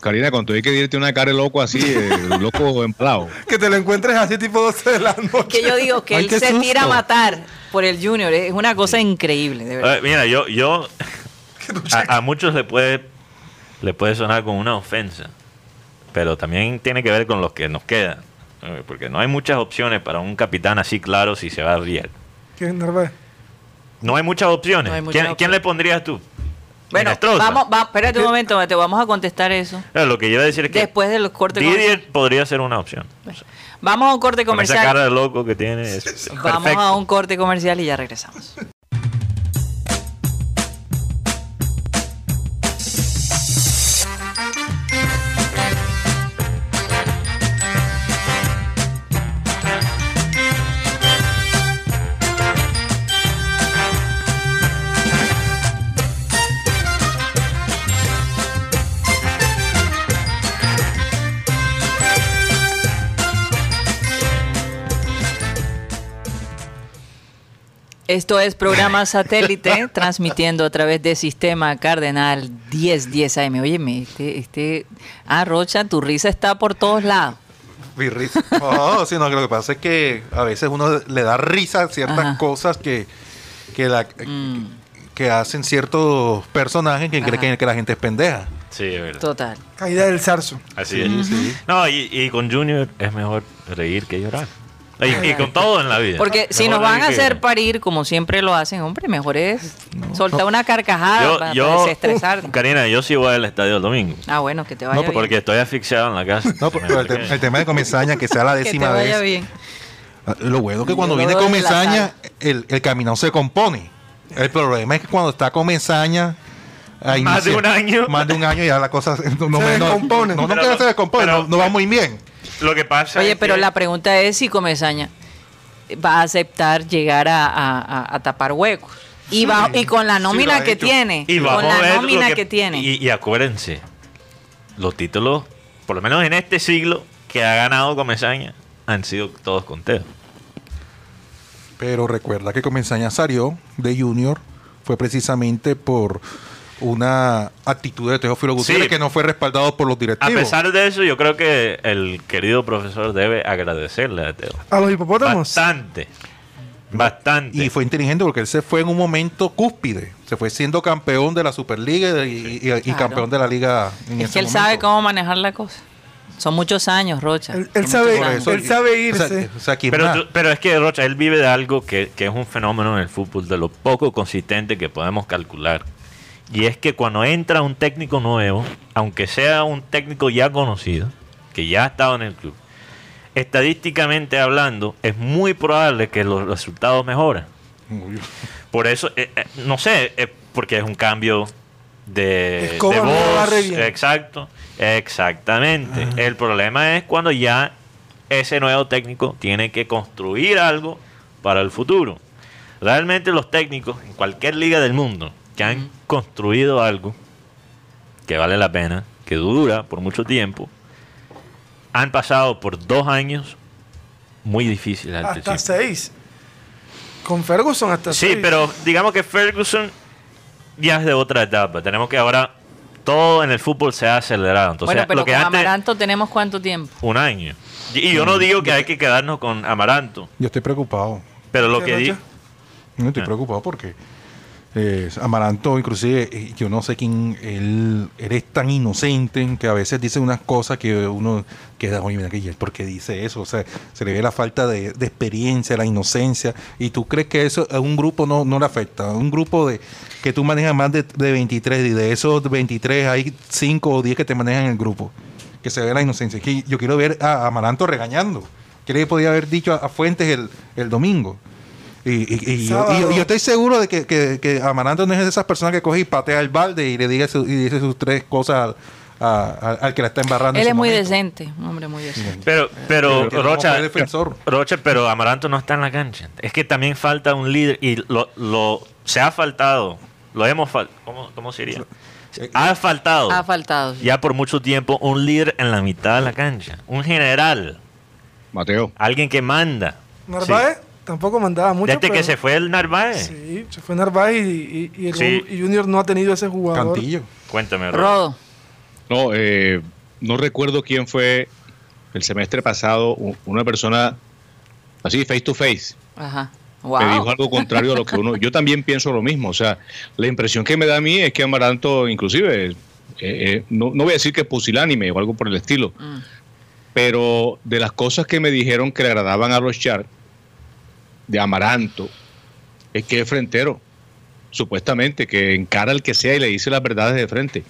Karina, con todo y que dirte una cara de loco así, eh, loco empalado. Que te lo encuentres así tipo 12 de la noche. que yo digo que Ay, él se tira a susto. matar por el Junior. Es una cosa increíble, de verdad. Mira, yo, yo a, a muchos le puede, le puede sonar como una ofensa, pero también tiene que ver con los que nos quedan, eh, porque no hay muchas opciones para un capitán así claro si se va a Riel. ¿Quién, Narváez? No hay muchas opciones. No hay muchas ¿Quién, opciones. quién le pondrías tú? Bueno, vamos, va, espérate un momento, Mateo, vamos a contestar eso. Eh, Lo que yo iba a decir es que Después de los cortes Didier comerciales. podría ser una opción. Vamos a un corte Con esa comercial. cara de loco que tiene. es- es Vamos perfecto. a un corte comercial y ya regresamos. Esto es programa satélite transmitiendo a través de Sistema Cardenal 1010 AM. Óyeme, este, este, ah, Rocha, tu risa está por todos lados. Mi risa. No, sino que lo que pasa es que a veces uno le da risa a ciertas Ajá. cosas que, que, la, Mm. que hacen ciertos personajes que Ajá. creen que, que la gente es pendeja. Sí, es verdad. Total. Caída del zarzo. Así es. No, y, y con Junior es mejor reír que llorar. Y, y con todo en la vida. Porque si Mejor nos van a hacer parir como siempre lo hacen, hombre, mejor es soltar una carcajada yo, para, yo, para desestresar. Karina, yo sí voy al estadio el domingo. Ah, bueno, que te vaya bien. Porque estoy asfixiado en la casa. No, pero el, te- el tema de Comesaña, que sea la que te décima vaya vez. bien. Ah, Lo bueno que cuando Yo viene Comesaña, el, el camino se compone. El problema es que cuando está Comesaña. Más de un año. Más de un año ya la cosa no, no, Se no- descompone. No, no, Pero que no- se descompone, pero- no, no va muy bien. Lo que pasa Oye, es pero que- la pregunta es si Comesaña va a aceptar llegar a, a- a- a tapar huecos. Y, va, y con la nómina que tiene, Y con la nómina que, tiene. Y, y acuérdense, los títulos, por lo menos en este siglo, que ha ganado Comesaña, han sido todos con Teo. Pero recuerda que Comesaña salió de Junior fue precisamente por una actitud de Teófilo Gutiérrez Sí. que no fue respaldado por los A directivos. pesar de eso, yo creo que el querido profesor debe agradecerle a Teo. A los hipopótamos. Bastante. Bastante. Y fue inteligente porque él se fue en un momento cúspide. Se fue siendo campeón de la Superliga y, y- y Claro. campeón de la liga. En Es ese que él momento. sabe cómo manejar la cosa. Son muchos años, Rocha. Él, sabe, años. él sabe O irse. sea, o sea, ¿quién Pero, tú- pero es que Rocha, él vive de algo que, que es un fenómeno en el fútbol, de lo poco consistente que podemos calcular. Y es que cuando entra un técnico nuevo, aunque sea un técnico ya conocido, que ya ha estado en el club, estadísticamente hablando, es muy probable que los resultados mejoren. Por eso, eh, eh, no sé, eh, porque es un cambio de, voz. Exacto, exactamente. El problema es cuando ya ese nuevo técnico tiene que construir algo para el futuro. Realmente los técnicos en cualquier liga del mundo que han construido algo que vale la pena, que dura por mucho tiempo, han pasado por dos años muy difíciles al Hasta principio. seis. Con Ferguson hasta Sí, seis. pero digamos que Ferguson ya es de otra etapa. Tenemos que ahora todo en el fútbol se ha acelerado. Entonces, bueno, pero lo que con antes, Amaranto tenemos cuánto tiempo. un año. Y, yo no digo que hay que quedarnos con Amaranto, Yo estoy preocupado. pero lo ¿Qué, que di, Rocha? No estoy Ah. preocupado porque eh, Amaranto, inclusive, yo no sé quién, él, es tan inocente que a veces dice unas cosas que uno queda, oye, mira, que ¿y él ¿por qué dice eso? O sea, se le ve la falta de, experiencia, la inocencia. ¿Y tú crees que eso a un grupo no, no le afecta? A un grupo de que tú manejas más de, de 23 y de esos 23 hay 5 o 10 que te manejan en el grupo. Que se ve la inocencia. Yo quiero ver a Amaranto regañando. ¿Qué le podía haber dicho a, a Fuentes el, el domingo? Y, y- y yo, y yo- y yo estoy seguro de que, que, que Amaranto no es de esas personas que coge y patea el balde y le diga su- y dice sus tres cosas al, a- a- al que la está embarrando. Él es muy momento. decente, un hombre muy decente. pero, pero Pero Rocha. Rocha, pero Amaranto no está en la cancha. Es que también falta un líder y lo, lo se ha faltado, lo hemos faltado, ¿cómo, ¿cómo sería? Ha faltado. Ha faltado. sí. ya por mucho tiempo un líder en la mitad de la cancha, un general, Mateo. alguien que manda. Narváez tampoco mandaba mucho. Desde que pero- se fue el Narváez. Sí, se fue Narváez y, y- y el- Sí. y Junior no ha tenido ese jugador. Cantillo. Cuéntame. Rodo. No, eh, no recuerdo quién fue el semestre pasado una persona así, face to face. Ajá. Me dijo Wow. algo contrario a lo que uno... Yo también pienso lo mismo. O sea, la impresión que me da a mí es que Amaranto, inclusive, eh, eh, no, no voy a decir que es pusilánime o algo por el estilo, Mm. pero de las cosas que me dijeron que le agradaban a los Char, de Amaranto, es que es frentero, supuestamente, que encara al que sea y le dice las verdades de frente.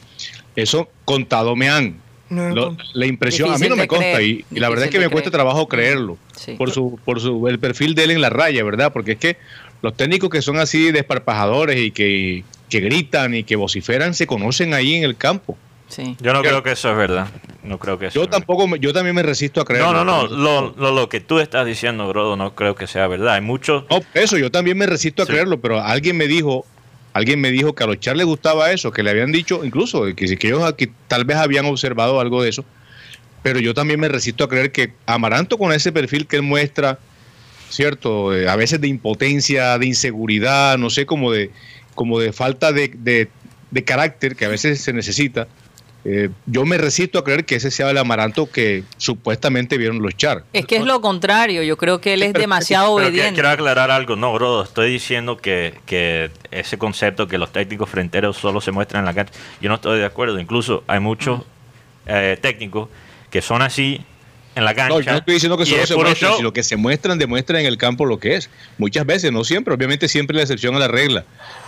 Eso contado me han. Lo- la impresión, a mí no me consta creer, y, y la verdad es que me cuesta trabajo creerlo Sí. por su por su el perfil de él en la raya, ¿verdad? Porque es que los técnicos que son así desparpajadores y que, que gritan y que vociferan se conocen ahí en el campo. Sí. Yo no creo que eso es verdad. No creo que eso Yo tampoco, me- yo también me resisto a creerlo. No, no, no. Lo, lo, lo que tú estás diciendo, Brodo, no creo que sea verdad. Hay muchos. No, eso yo también me resisto a Sí. creerlo, pero alguien me dijo, alguien me dijo que a los Char les gustaba eso, que le habían dicho, incluso que, que ellos aquí tal vez habían observado algo de eso, pero yo también me resisto a creer que Amaranto con ese perfil que él muestra, cierto, Eh, a veces de impotencia, de inseguridad, no sé, como de, como de falta de, de- de carácter que a veces se necesita. Eh, yo me resisto a creer que ese sea el Amaranto que supuestamente vieron los Char. Es que es lo contrario. Yo creo que él es demasiado Pero obediente. quiero aclarar algo. No, Brodo, estoy diciendo que, que ese concepto que los técnicos fronteros solo se muestran en la cancha, yo no estoy de acuerdo. Incluso hay muchos eh, técnicos que son así en la cancha. No, yo no estoy diciendo que solo se muestran, sino que se muestran, demuestran en el campo lo que es. Muchas veces, no siempre, obviamente siempre la excepción a la regla.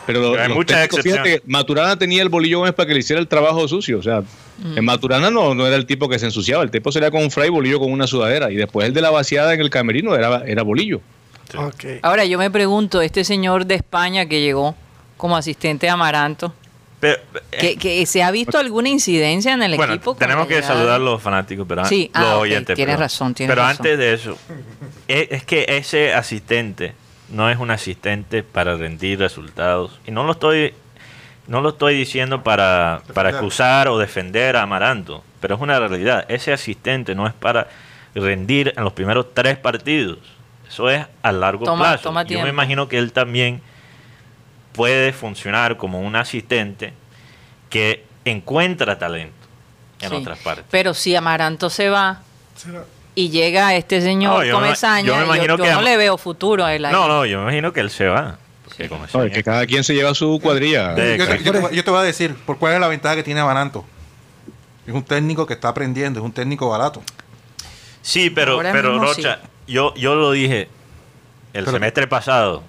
Pero, hay los muchas técnicos, fíjate, Maturana tenía el bolillo Gómez para que le hiciera el trabajo sucio. O sea, en Maturana no, no era el tipo que se ensuciaba. El tipo sería con un fray bolillo con una sudadera. Y después el de la vaciada en el camerino era, era bolillo. Ahora yo me pregunto, este señor de España que llegó como asistente de Amaranto, Pero, eh, que, que ¿se ha visto alguna incidencia en el bueno, equipo? tenemos que llegada? saludar a los fanáticos, pero Sí, los ah, ok, oyentes. tienes perdón. razón, tienes Pero razón. antes de eso, es, es que ese asistente no es un asistente para rendir resultados. Y no lo estoy, no lo estoy diciendo para, para excusar o defender a Amaranto, pero es una realidad. Ese asistente no es para rendir en los primeros tres partidos. Eso es a largo Toma- plazo. toma Yo me imagino que él también puede funcionar como un asistente que encuentra talento en Sí. otras partes. Pero si Amaranto se va y llega este señor No, yo me- Comesaña, yo me yo, imagino yo que no le veo futuro a él ahí. No, no, yo me imagino que él se va. Porque como No, es se- que cada quien se lleva su cuadrilla. De- Yo, te- exacto. yo te, voy- yo te voy a decir, ¿por cuál es la ventaja que tiene Amaranto? Es un técnico que está aprendiendo, es un técnico barato. Sí, pero, Ahora pero Rocha, yo, yo lo dije el Pero- semestre pasado,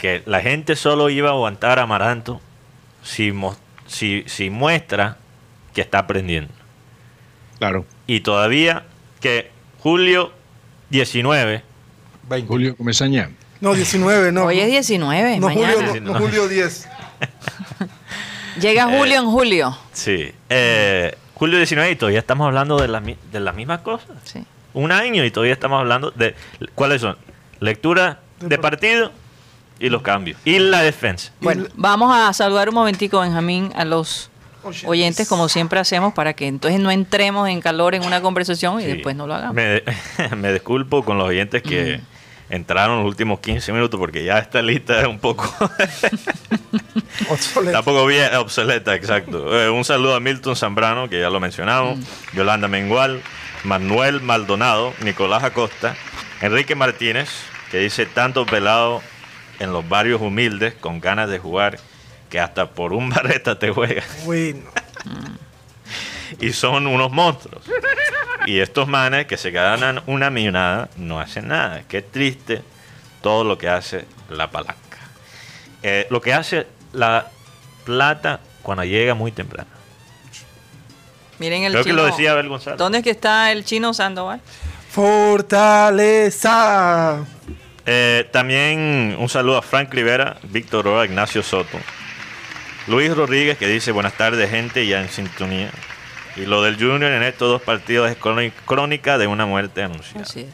que la gente solo iba a aguantar a Amaranto si, si, si muestra que está aprendiendo. Claro. Y todavía que julio 19, 20. Julio Comesaña. No, 19, no. Hoy es 19, no, mañana. Julio, no, no Julio 10. Llega julio en julio. sí, eh, julio 19 y todavía estamos hablando de, la de las mismas cosas. Sí. Un año y todavía estamos hablando de cuáles son lectura de partido y los cambios y la defensa. Bueno, vamos a saludar un momentico, Benjamín, a los Oyentes. como siempre hacemos, para que entonces no entremos en calor en una conversación y Sí. después no lo hagamos. Me, me disculpo con los oyentes que entraron los últimos 15 minutos porque ya esta lista es un poco, Obsoleto. está un poco bien obsoleta, exacto. Eh, un saludo a Milton Zambrano, que ya lo mencionamos, Yolanda Mengual, Manuel Maldonado, Nicolás Acosta, Enrique Martínez, que dice tanto pelado en los barrios humildes con ganas de jugar que hasta por un barreta te juega. Bueno. y son unos monstruos. Y estos manes que se ganan una millonada no hacen nada. Qué triste todo lo que hace la palanca. Eh, lo que hace la plata cuando llega muy temprano. Miren el Creo que chino. lo decía Abel González. ¿Dónde es que está el chino Sandoval? Fortaleza. Eh, también un saludo a Frank Rivera, Víctor Roa, Ignacio Soto. Luis Rodríguez que dice buenas tardes gente ya en sintonía. Y lo del Junior en estos dos partidos es cróni- crónica de una muerte anunciada. Así es.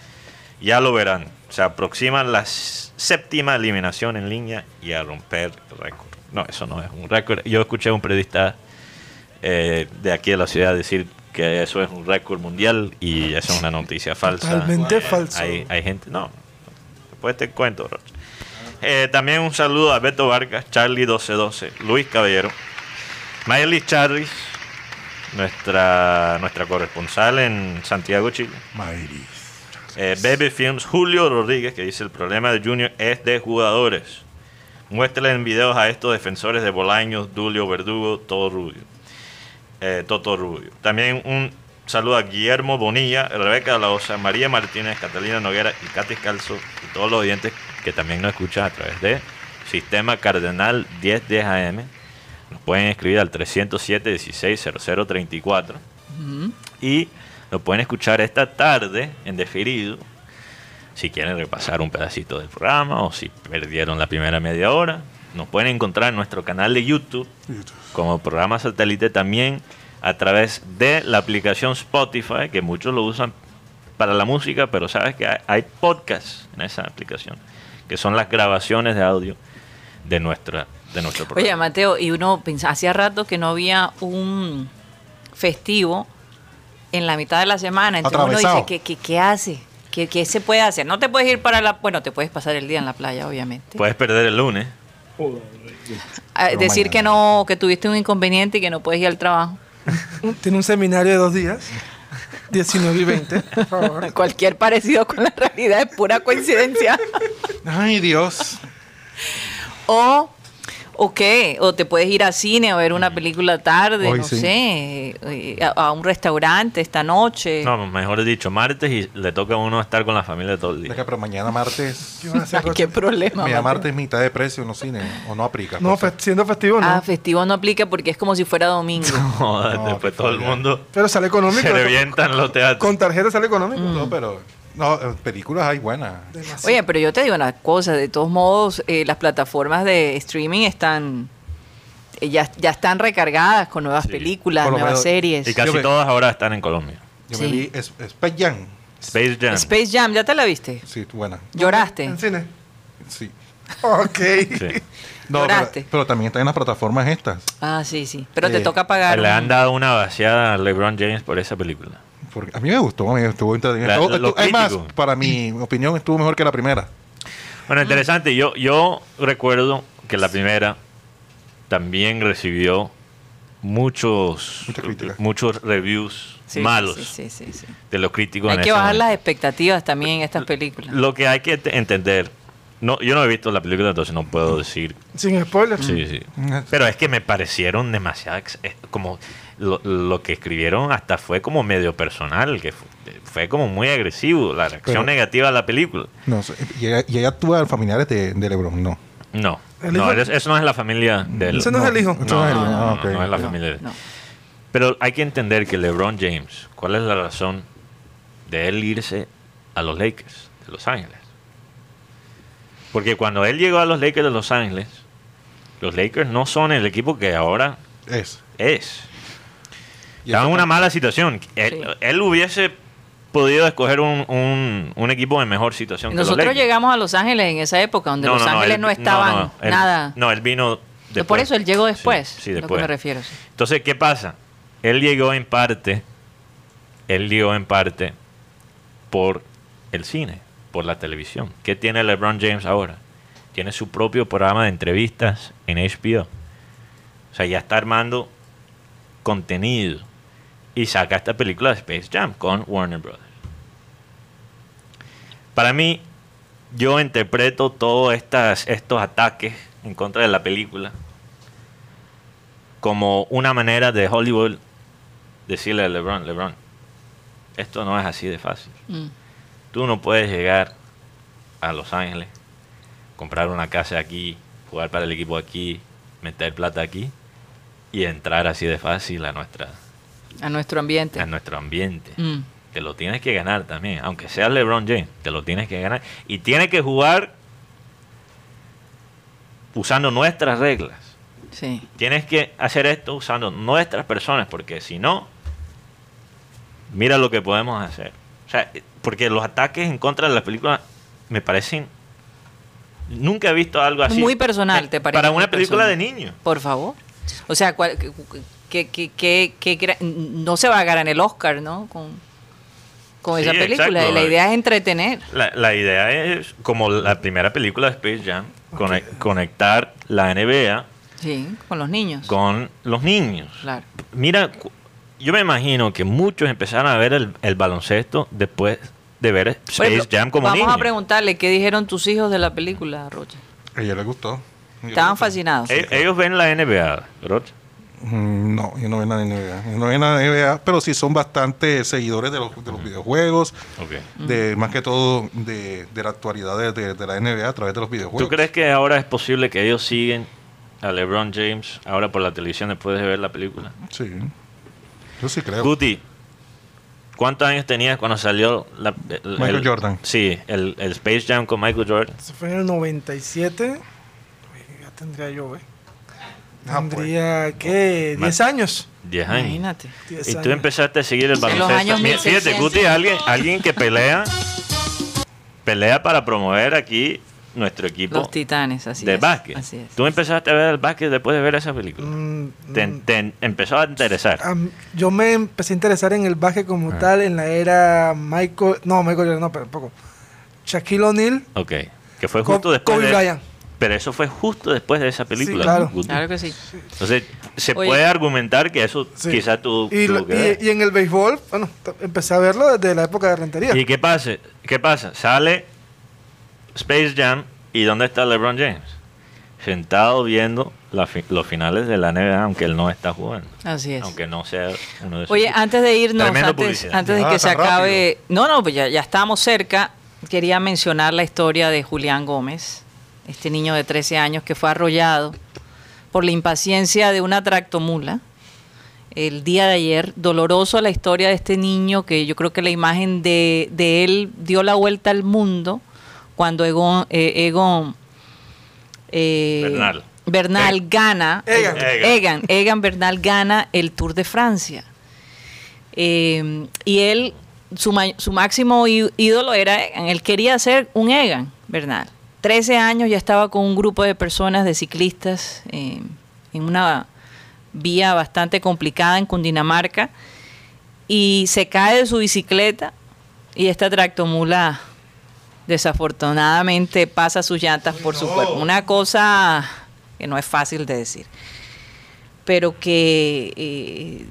Ya lo verán. Se aproxima la séptima eliminación en línea y a romper récord. No, eso no es un récord. Yo escuché a un periodista eh, de aquí de la ciudad decir que eso es un récord mundial y eso es una noticia falsa. Totalmente falso. Hay, hay gente, no. Después te cuento, Rocha. Eh, también un saludo a Beto Vargas, Charlie 1212, Luis Caballero, Miley Charris, nuestra, nuestra corresponsal en Santiago, Chile. Mayri. Eh, Baby Films, Julio Rodríguez, que dice el problema de Junior es de jugadores. Muéstrale en videos a estos defensores de Bolaños, Dulio Verdugo, todo rubio. Eh, Toto Rubio. También un saludo a Guillermo Bonilla, Rebeca de la Osa, María Martínez, Catalina Noguera y Katy Calzo y todos los oyentes que también nos escuchan a través de Sistema Cardenal 1010 AM. Nos pueden escribir al 307 16 0034 y lo pueden escuchar esta tarde en deferido si quieren repasar un pedacito del programa o si perdieron la primera media hora. Nos pueden encontrar en nuestro canal de YouTube como programa satélite también a través de la aplicación Spotify, que muchos lo usan para la música, pero sabes que hay, hay podcasts en esa aplicación, que son las grabaciones de audio de, nuestra, de nuestro Oye, programa. Mateo, y uno pensaba, hacía rato que no había un festivo en la mitad de la semana. Entonces uno dice, ¿qué, qué, qué hace? ¿Qué, ¿Qué se puede hacer? No te puedes ir para la... Bueno, te puedes pasar el día en la playa, obviamente. Puedes perder el lunes. Ah, decir mañana. que no, que tuviste un inconveniente y que no puedes ir al trabajo. Tiene un seminario de dos días. 19 y 20, por favor. Cualquier parecido con la realidad es pura coincidencia. Ay, Dios. O, ¿o qué? O te puedes ir al cine a ver una película tarde, Hoy no sí. sé, eh, a, a un restaurante esta noche. No, mejor dicho, martes y le toca a uno estar con la familia todo el día. Deja, Pero mañana martes. ¿Qué van a hacer, Ay, qué problema. Mañana martes mitad de precio en los cines. O no aplica. No, fe- siendo festivo no. Ah, festivo no aplica porque es como si fuera domingo. No, después todo el mundo Pero sale económico. se revientan los teatros. Con tarjeta sale económico. No, pero. No, eh, películas hay buenas. Demasiado. Oye, pero yo te digo una cosa, de todos modos, eh, las plataformas de streaming están eh, ya, ya están recargadas con nuevas Sí. películas, nuevas menos- series. Y casi Yo todas ahora están en Colombia. Yo me vi es- Space Jam. Space Jam. Space Jam, ¿ya te la viste? Sí, buena. ¿Lloraste? En cine. Sí. Ok. Sí. No, pero, ¿Lloraste? pero también está en las plataformas estas. Ah, sí, sí. Pero te Eh, toca pagar. Le un- han dado una vaciada a LeBron James por esa película. Porque a mí me gustó, me estuvo entretenido. La- Estuvo- los estuvo- es más, para mi opinión estuvo mejor que la primera. Bueno, interesante. Yo, yo recuerdo que la primera también recibió muchos, muchos reviews Sí, malos sí, sí, sí, sí. de los críticos. Hay en que bajar momento. las expectativas también en estas películas. Lo que hay que te- entender, no, yo no he visto la película, entonces no puedo decir. Sin spoilers. Sí, sí. Mm. Pero es que me parecieron demasiado, eh, como lo, lo que escribieron hasta fue como medio personal, que fu- fue, como muy agresivo, la reacción Pero- negativa a la película. No. Y ella, y ella actúa familiares de, de LeBron, no. No, ¿El no, eso, eso no es la familia del... Ese no es el hijo. No, no es el no, hijo. no, Ah, no, es la familia de- No. Pero hay que entender que LeBron James, ¿cuál es la razón de él irse a los Lakers de Los Ángeles? Porque cuando él llegó a los Lakers de Los Ángeles, los Lakers no son el equipo que ahora Es. es. Estaba en una mala situación. Él, Sí. él hubiese podido escoger un, un- un equipo en mejor situación que los Nosotros Lakers. llegamos a Los Ángeles en esa época, donde Los Ángeles él- no estaban no, él- nada. No, él vino No, después. Por eso él llegó Sí, después. Sí, lo que después. me refiero. sí. Entonces, ¿qué pasa? Él llegó en parte, él llegó en parte por el cine, por la televisión. ¿Qué tiene LeBron James ahora? Tiene su propio programa de entrevistas en HBO. O sea, ya está armando contenido. Y saca esta película de Space Jam con Warner Brothers. Para mí, yo interpreto todos estos ataques en contra de la película como una manera de Hollywood decirle a LeBron, LeBron, esto no es así de fácil. Mm. Tú no puedes llegar a Los Ángeles, comprar una casa aquí, jugar para el equipo aquí, meter plata aquí y entrar así de fácil a nuestra A nuestro ambiente. a nuestro ambiente. Mm. Te lo tienes que ganar también, aunque seas LeBron James, te lo tienes que ganar y tienes que jugar usando nuestras reglas. Sí. Tienes que hacer esto usando nuestras personas, porque si no, mira lo que podemos hacer. O sea, porque los ataques en contra de la película me parecen. Nunca he visto algo así. Muy personal, Eh, ¿te parece? Para una película personal? de niños. Por favor. O sea, cual- que, que, que, que- no se va a ganar el Oscar, ¿no? Con, con Sí, esa película. exacto. La idea es entretener. La, la idea es, como la primera película de Space Jam, cone- conectar la NBA Sí, con los niños. con los niños. Claro. Mira, yo me imagino que muchos empezaron a ver el, el baloncesto después de ver Space ejemplo, Jam como Vamos niños. a preguntarle qué dijeron tus hijos de la película, Rocha. A ella le gustó. Estaban gustó. fascinados. E- Ellos ven la NBA, Rocha. Mm, No, yo no veo nada de NBA. Yo no veo nada de NBA, pero sí son bastante seguidores de los, de los videojuegos, de más que todo de, de la actualidad de, de- de la NBA a través de los videojuegos. ¿Tú crees que ahora es posible que ellos siguen a LeBron James ahora por la televisión después de ver la película? Sí. Yo sí creo. Guti, ¿cuántos años tenías cuando salió la, el- Michael el- Jordan. Sí, el, el Space Jam con Michael Jordan. Eso fue en el 97. Uy, Ya tendría yo, ¿eh? Ah, pues. Tendría, ¿qué? Más- 10 años. 10 años. Imagínate. 10 Y tú años. empezaste a seguir el los baloncesto. Fíjate, 1600. Guti es alguien, alguien que pelea, pelea para promover aquí nuestro equipo Los titanes, así de es. básquet. Así es. Tú empezaste a ver el básquet después de ver esa película. Mm, Te, mm, te empezó a interesar. yo me empecé a interesar en el básquet como Ah. tal en la era Michael. No, Michael Jordan, no, pero poco. Shaquille O'Neal. Ok. Que fue Co- justo después Kobe de... Bryant. Pero eso fue justo después de esa película. claro. Claro que sí. Entonces, se Oye. puede argumentar que eso Sí. quizás tú... Y, lo- y- y en el béisbol, bueno, empecé a verlo desde la época de Rentería. ¿Y qué pasa? ¿Qué pasa? Sale Space Jam y ¿dónde está LeBron James? Sentado viendo la fi- los finales de la NBA, aunque él no está jugando. Así es. Aunque no sea uno de esos. Oye, antes de irnos, antes, antes de Ah, que se acabe. No, no, pues ya, ya estamos cerca. Quería mencionar la historia de Julián Gómez, este niño de 13 años que fue arrollado por la impaciencia de una tractomula. El día de ayer, doloroso la historia de este niño que yo creo que la imagen de, de él dio la vuelta al mundo cuando Egon, eh, Egon eh, Bernal. Bernal gana, Egan. Egan, Egan Bernal gana el Tour de Francia. Eh, y él, su, ma- su máximo ídolo era Egan. Él quería ser un Egan Bernal. 13 años ya estaba con un grupo de personas, de ciclistas, eh, en una vía bastante complicada en Cundinamarca. Y se cae de su bicicleta y esta tractomula desafortunadamente pasa sus llantas por su cuerpo. Una cosa que no es fácil de decir. pero que, eh,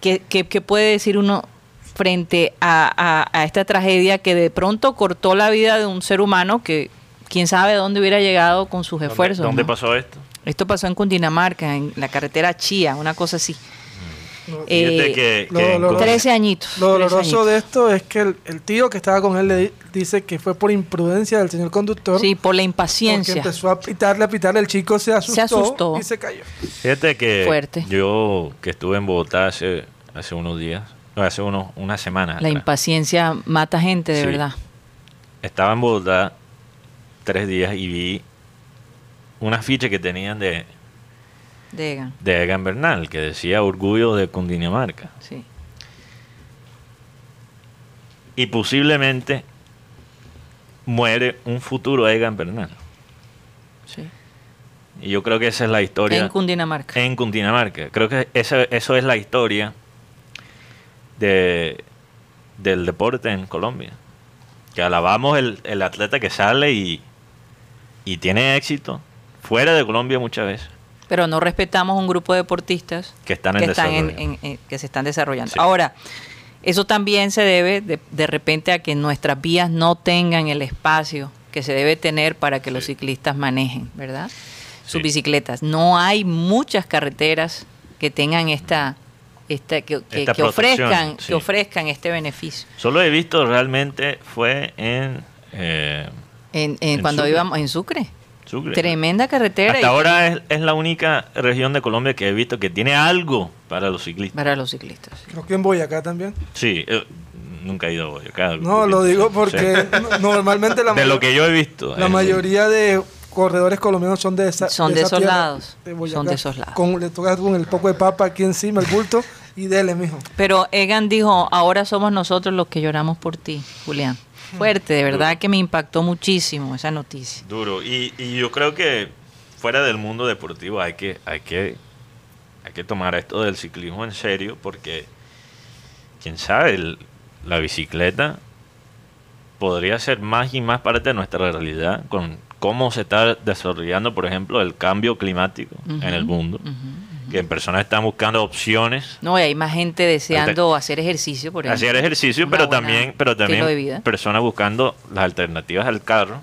que, que- que puede decir uno frente a, a- a esta tragedia que de pronto cortó la vida de un ser humano que quién sabe dónde hubiera llegado con sus ¿Dónde- esfuerzos. ¿Dónde ¿no? pasó esto? Esto pasó en Cundinamarca, en la carretera Chía, una cosa así. No, Eh, Fíjate que, lo- que en lo- Colombia- 13 añitos. Lo 13 doloroso añitos. de esto es que el, el tío que estaba con él le di- dice que fue por imprudencia del señor conductor. Sí, por la Porque impaciencia. empezó a pitarle, a pitarle, el chico se asustó, asustó. y se cayó. Fíjate que Fuerte. yo que estuve en Bogotá hace, hace unos días, hace unos, una semana. La atrás. impaciencia mata gente, de Sí. verdad. Estaba en Bogotá tres días y vi una afiche que tenían de, de Egan Bernal que decía Orgullo de Cundinamarca. sí. Y posiblemente muere un futuro Egan Bernal. sí. Y yo creo que esa es la historia. En Cundinamarca. en Cundinamarca. Creo que esa- eso es la historia de, del deporte en Colombia. Que alabamos el, el atleta que sale y, y tiene éxito fuera de Colombia muchas veces, Pero no respetamos un grupo de deportistas que están en que, están en- desarrollo. en- en- que se están desarrollando. Sí. Ahora, eso también se debe de, de repente a que nuestras vías no tengan el espacio que se debe tener para que los ciclistas manejen, ¿verdad? Sus bicicletas. No hay muchas carreteras que tengan esta, esta que, que- Esta que ofrezcan, sí. que ofrezcan este beneficio. Solo he visto realmente fue en eh, En, en En cuando Sucre. íbamos en Sucre. Sucre. Tremenda carretera Hasta y- ahora es, es la única región de Colombia que he visto que tiene algo para los ciclistas. para los ciclistas. sí. Creo que en Boyacá también. Sí, eh, nunca he ido a Boyacá. No, lo digo porque no- normalmente la, De lo que yo he visto. la eh, mayoría de corredores colombianos son de esa Son de esa esos tierra, lados, Boyacá. son de esos lados. Con, le toca con el poco de papa aquí encima, el bulto, y dele, mijo. Pero Egan dijo, ahora somos nosotros los que lloramos por ti, Julián. Fuerte, de verdad que me impactó muchísimo esa noticia. Duro. Y, y yo creo que fuera del mundo deportivo hay que, hay que, hay que tomar esto del ciclismo en serio porque, quién sabe, el- la bicicleta podría ser más y más parte de nuestra realidad con cómo se está desarrollando, por ejemplo, el cambio climático en el mundo. Que personas están buscando opciones No, y hay más gente deseando hacer ejercicio, por ejemplo. hacer ejercicio, pero también, pero también personas buscando las alternativas al carro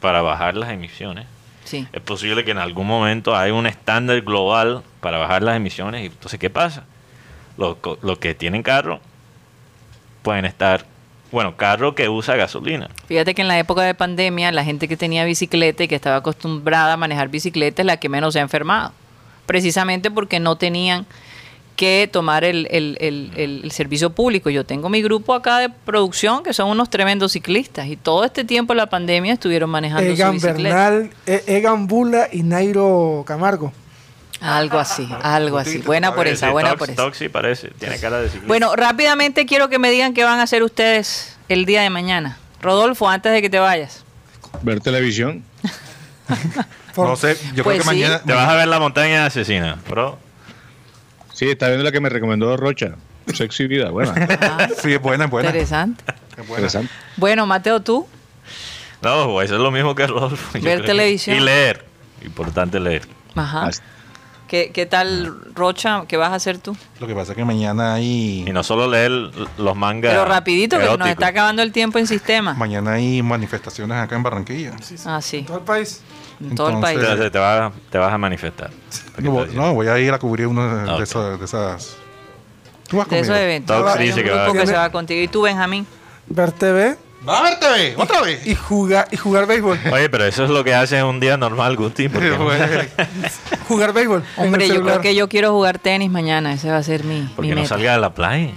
para bajar las emisiones. Sí. Es posible que en algún momento haya un estándar global para bajar las emisiones. Y entonces, ¿qué pasa? Los, los que tienen carro pueden estar, bueno, carro que usa gasolina. Fíjate que en la época de pandemia, la gente que tenía bicicleta y que estaba acostumbrada a manejar bicicleta es la que menos se ha enfermado. Precisamente porque no tenían que tomar el, el- el- el- el servicio público. Yo tengo mi grupo acá de producción que son unos tremendos ciclistas y todo este tiempo de la pandemia estuvieron manejando su Egan bicicleta. Bernal, E- Egan Bula y Nairo Camargo. Algo así, algo así. Buena por esa, buena por esa. Toxi parece, tiene cara de ciclista. Bueno, rápidamente quiero que me digan qué van a hacer ustedes el día de mañana. Rodolfo, antes de que te vayas. Ver televisión. No sé, yo Pues creo que sí. mañana. Te vas a ver la montaña asesina, bro. Sí, está viendo la que me recomendó Rocha. Sexy vida, buena. Ah, Sí, es buena, es buena. interesante. Es buena. Interesante. Bueno, Mateo, tú. No, eso es lo mismo que Rodolfo. Ver que- televisión. Y leer. Importante leer. Ajá. ¿Qué, qué tal, Rocha? ¿Qué vas a hacer tú? Lo que pasa es que mañana hay. Y no solo leer los mangas. Pero rapidito, que nos está acabando el tiempo en sistema. Mañana hay manifestaciones acá en Barranquilla. Ah, sí, Todo el país. En todo el país. Te, te vas, te vas a manifestar. No, voy- no, voy a ir a cubrir uno de, Ah, ok. esas, de esas. Tú vas De esos eventos. Tox Hay un dice que grupo va. que se va contigo. ¿Y tú, Benjamín? Ver TV ¡Va a ver TV! ¡Otra vez! y jugar, y jugar béisbol. Oye, pero eso es lo que haces un día normal, Gusti. porque- jugar béisbol. Hombre, yo creo que yo quiero jugar tenis mañana. Ese va a ser mi, ¿Por mi qué no meta. salgas a la playa?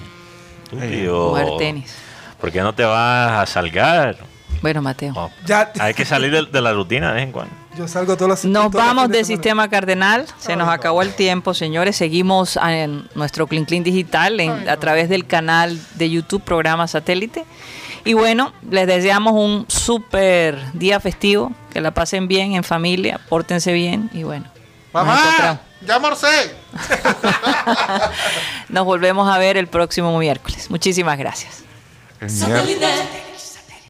Jugar tenis. ¿Por qué no te vas a salgar? Bueno, Mateo. Oh, Ya, Hay que salir de, de la rutina de vez en cuando. Yo salgo todos los Nos vamos fines de semana. Sistema Cardenal. Se nos acabó el tiempo, señores. Seguimos en nuestro Clean Clean Digital en- a través del canal de YouTube Programa Satélite. Y bueno, les deseamos un súper día festivo. Que la pasen bien en familia, pórtense bien y bueno. ¡Mamá! ¡Ya morcé! Nos volvemos a ver el próximo miércoles. Muchísimas gracias. Satellite.